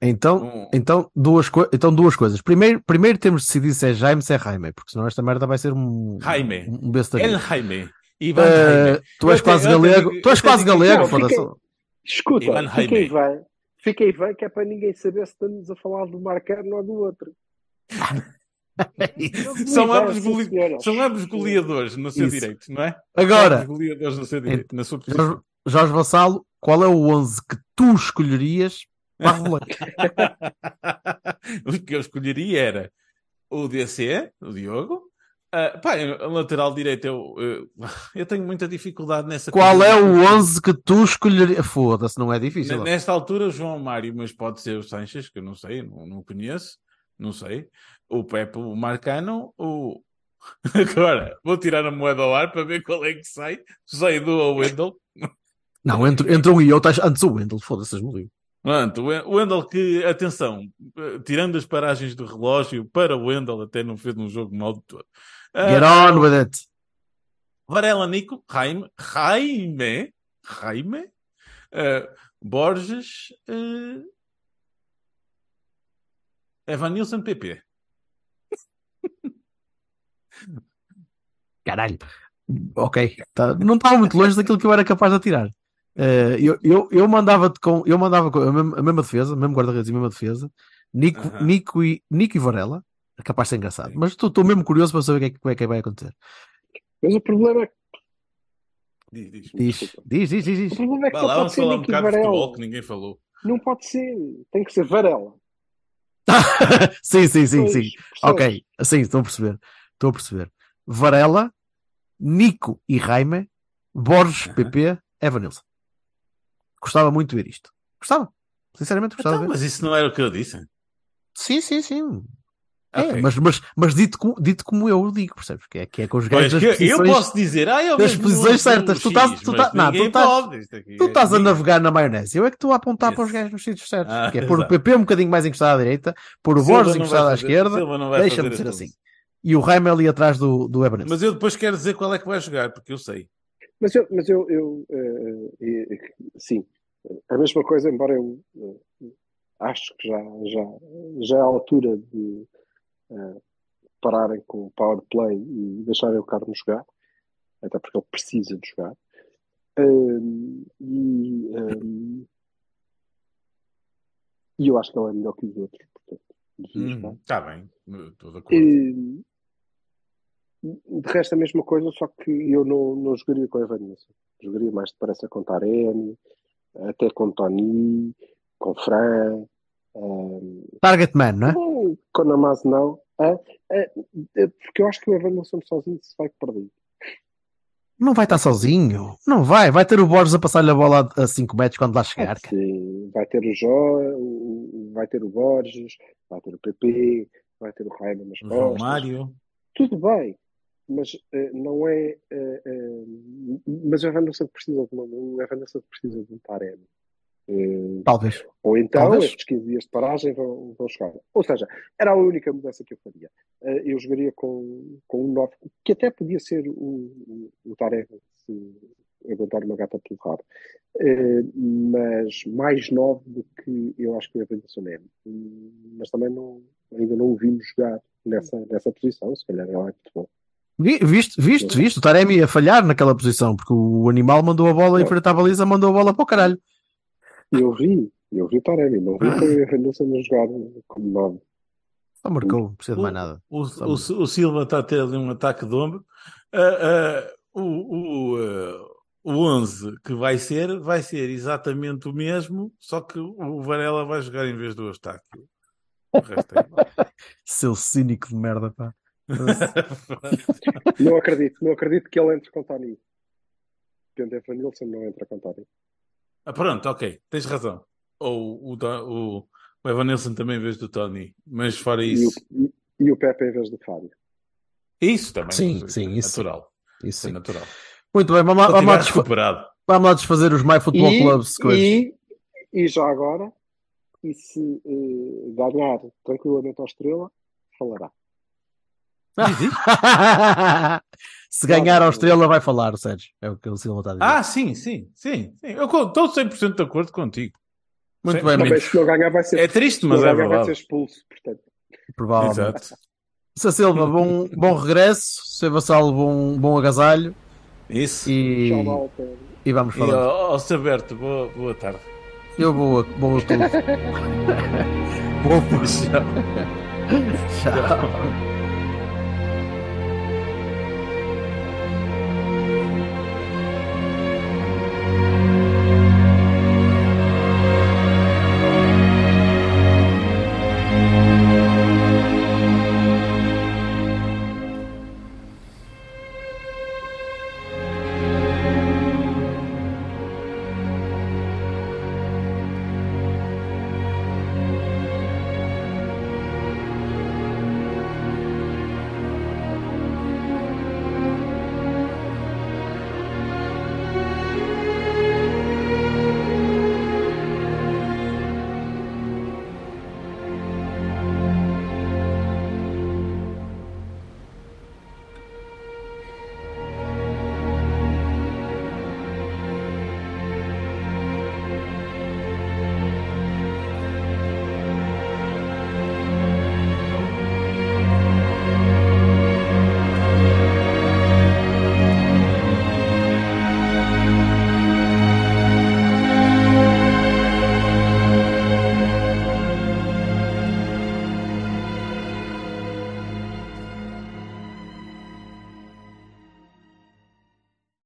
então, um... então, duas então, duas coisas. Primeiro, primeiro temos de decidir se é Jaime ou se é Jaime, porque senão esta merda vai ser um.
Jaime.
Um besta
El Jaime.
Ivan uh, Jaime. Tu és quase galego. Tenho, tu és quase galego, foda-se.
Escuta, Ivan fiquei bem. Fiquei bem que é para ninguém saber se estamos a falar do Marcano ou do outro.
são, ambos gole... são ambos goleadores no seu Isso. direito, não é?
Agora,
goleadores no seu direito, na sua
Jorge, Jorge Vassalo, qual é o 11 que tu escolherias para
o que eu escolheria era o DC, o Diogo. Uh, pá, a lateral direito eu, eu, eu, tenho muita dificuldade nessa.
Qual é o 11 que tu escolherias? Foda-se, não é difícil.
Nesta altura, João Mário, mas pode ser o Sanches, que eu não sei, não, não conheço, não sei o Pepe, o Marcano, o. Agora, vou tirar a moeda ao ar para ver qual é que sai. Sai do Wendel.
Não, entre, entre um e outro, antes o Wendel, foda-se, morreu.
Pronto, o Wendel que, atenção, tirando as paragens do relógio, para o Wendel até não fez um jogo mal de todo.
Get uh, on with it.
Varela Nico, Jaime, Jaime, Jaime, uh, Borges, uh, Evanilson PP.
Caralho. Ok. Tá, não estava muito longe daquilo que eu era capaz de atirar. Uh, eu, eu, eu mandava-te com. Eu mandava com a mesma, a mesma defesa, mesmo guarda-redes e a mesma defesa. Nico, uh -huh. Nico, e, Nico e Varela. É capaz de ser engraçado. Mas estou mesmo curioso para saber o que é, que, é que vai acontecer.
Mas o problema é que.
Diz, diz.
Diz, diz, diz. diz.
O problema é que
Vai lá, vamos falar um bocado de futebol que ninguém falou.
Não pode ser. Tem que ser Varela.
sim, sim, sim, sim. Ok, sim, estou a perceber. Estou a perceber. Varela, Nico e Jaime, Borges, PP, Evanilson. Gostava muito de ver isto. Gostava. Sinceramente gostava.
Então,
mas
isso não era o que eu disse.
Sim, sim, sim. É, okay. mas, mas, mas dito, como, dito como eu digo, percebes? Que é, que é com os gajos das posições,
Eu posso dizer, ah, eu
das posições certas. Tu estás, tu estás, não, tu estás, tu é estás a navegar na maionese. Eu é que estou a apontar para os gajos nos sítios certos. Ah, que é pôr o PP um bocadinho mais encostado à direita, pôr o Borges encostado à esquerda. Deixa-me ser assim. E o Raimel ali atrás do, do Ebenezer.
Mas eu depois quero dizer qual é que vai jogar, porque eu sei.
Mas eu, mas eu, eu uh, uh, sim, a mesma coisa, embora eu uh, acho que já, já, já é a altura de pararem com o power play e deixarem o Carlos jogar, até porque ele precisa de jogar. Um, e, um, e eu acho que ele é melhor que os outros, portanto.
Está Hum, bem, estou de acordo.
E, de resto, a mesma coisa, só que eu não, não jogaria com a Evanilson. Jogaria mais depressa com Taremi, até com Tony, com Fran. Um,
Target man, não é?
com Namaz não. Ah, ah, porque eu acho que o Evanilson sozinho se vai perder.
Não vai estar sozinho. Não vai. Vai ter o Borges a passar-lhe a bola a 5 metros quando lá chegar. cara.
Sim, vai ter o Jó, vai ter o Borges, vai ter o PP, vai ter o Raimundo nas
O
costas.
Romário.
Tudo bem, mas eh, não é. eh, eh, mas o Evanilson precisa de uma, o Evanilson precisa de um Taremi. Eh,
Talvez.
ou então
Talvez.
estes 15 dias de paragem vão, vão chegar. Ou seja, era a única mudança que eu faria. Eu jogaria com, com um 9, que até podia ser o, o, o Taremi, se aguentar uma gata pelo rabo. Mas mais 9 do que eu acho que o Evanilson é. Hum, Mas também não, ainda não o vimos jogar nessa, nessa posição, se calhar é lá muito bom.
Vi- Viste, viste, viste o Taremi a falhar naquela posição, porque o animal mandou a bola em frente à baliza, mandou a bola para o caralho.
Eu vi, eu vi o Taremi, não vi o Evanilson a jogar como 9.
Só marcou, não precisa de mais nada.
O, o, o Silva está a ter ali um ataque de ombro. Ah, ah, o, o, ah, o 11 que vai ser, vai ser exatamente o mesmo, só que o Varela vai jogar em vez do Eustáquio. O resto é igual.
Seu cínico de merda, pá.
Não acredito, não acredito que ele entre com Tony. Que o Evanilson não entra com Tony.
Ah, pronto, ok, tens razão. Ou o, o, o Evanilson também em vez do Tony, mas fora
E o,
isso.
e, e o Pepe em vez do Fábio.
Isso também.
Sim,
é
sim, isso
Natural.
Isso
Isso é
sim.
natural.
Muito bem, vamos, vamos, lá, desfa- vamos lá desfazer os My Football
E,
Clubs.
e, e já agora, e se eh, ganhar tranquilamente ao Estrela, falará.
Se ganhar a Estrela, vai falar, o Sérgio. É o que o Silva está a dizer.
Ah, sim, sim, sim. sim. Eu estou 100% de acordo contigo.
Muito
sim,
bem, amigos.
se ganhar, vai ser,
É triste, mas é
ganhar, vai ser
verdade.
expulso. Portanto,
Provavelmente.
Exato.
Sr. Silva, bom, bom regresso. Sr. Vassalo, bom, bom agasalho.
Isso.
E, e vamos
E
falando.
ao, ao Saberto, boa, boa tarde.
Eu vou, a- vou a tudo. vou a.
Tchau.
Tchau.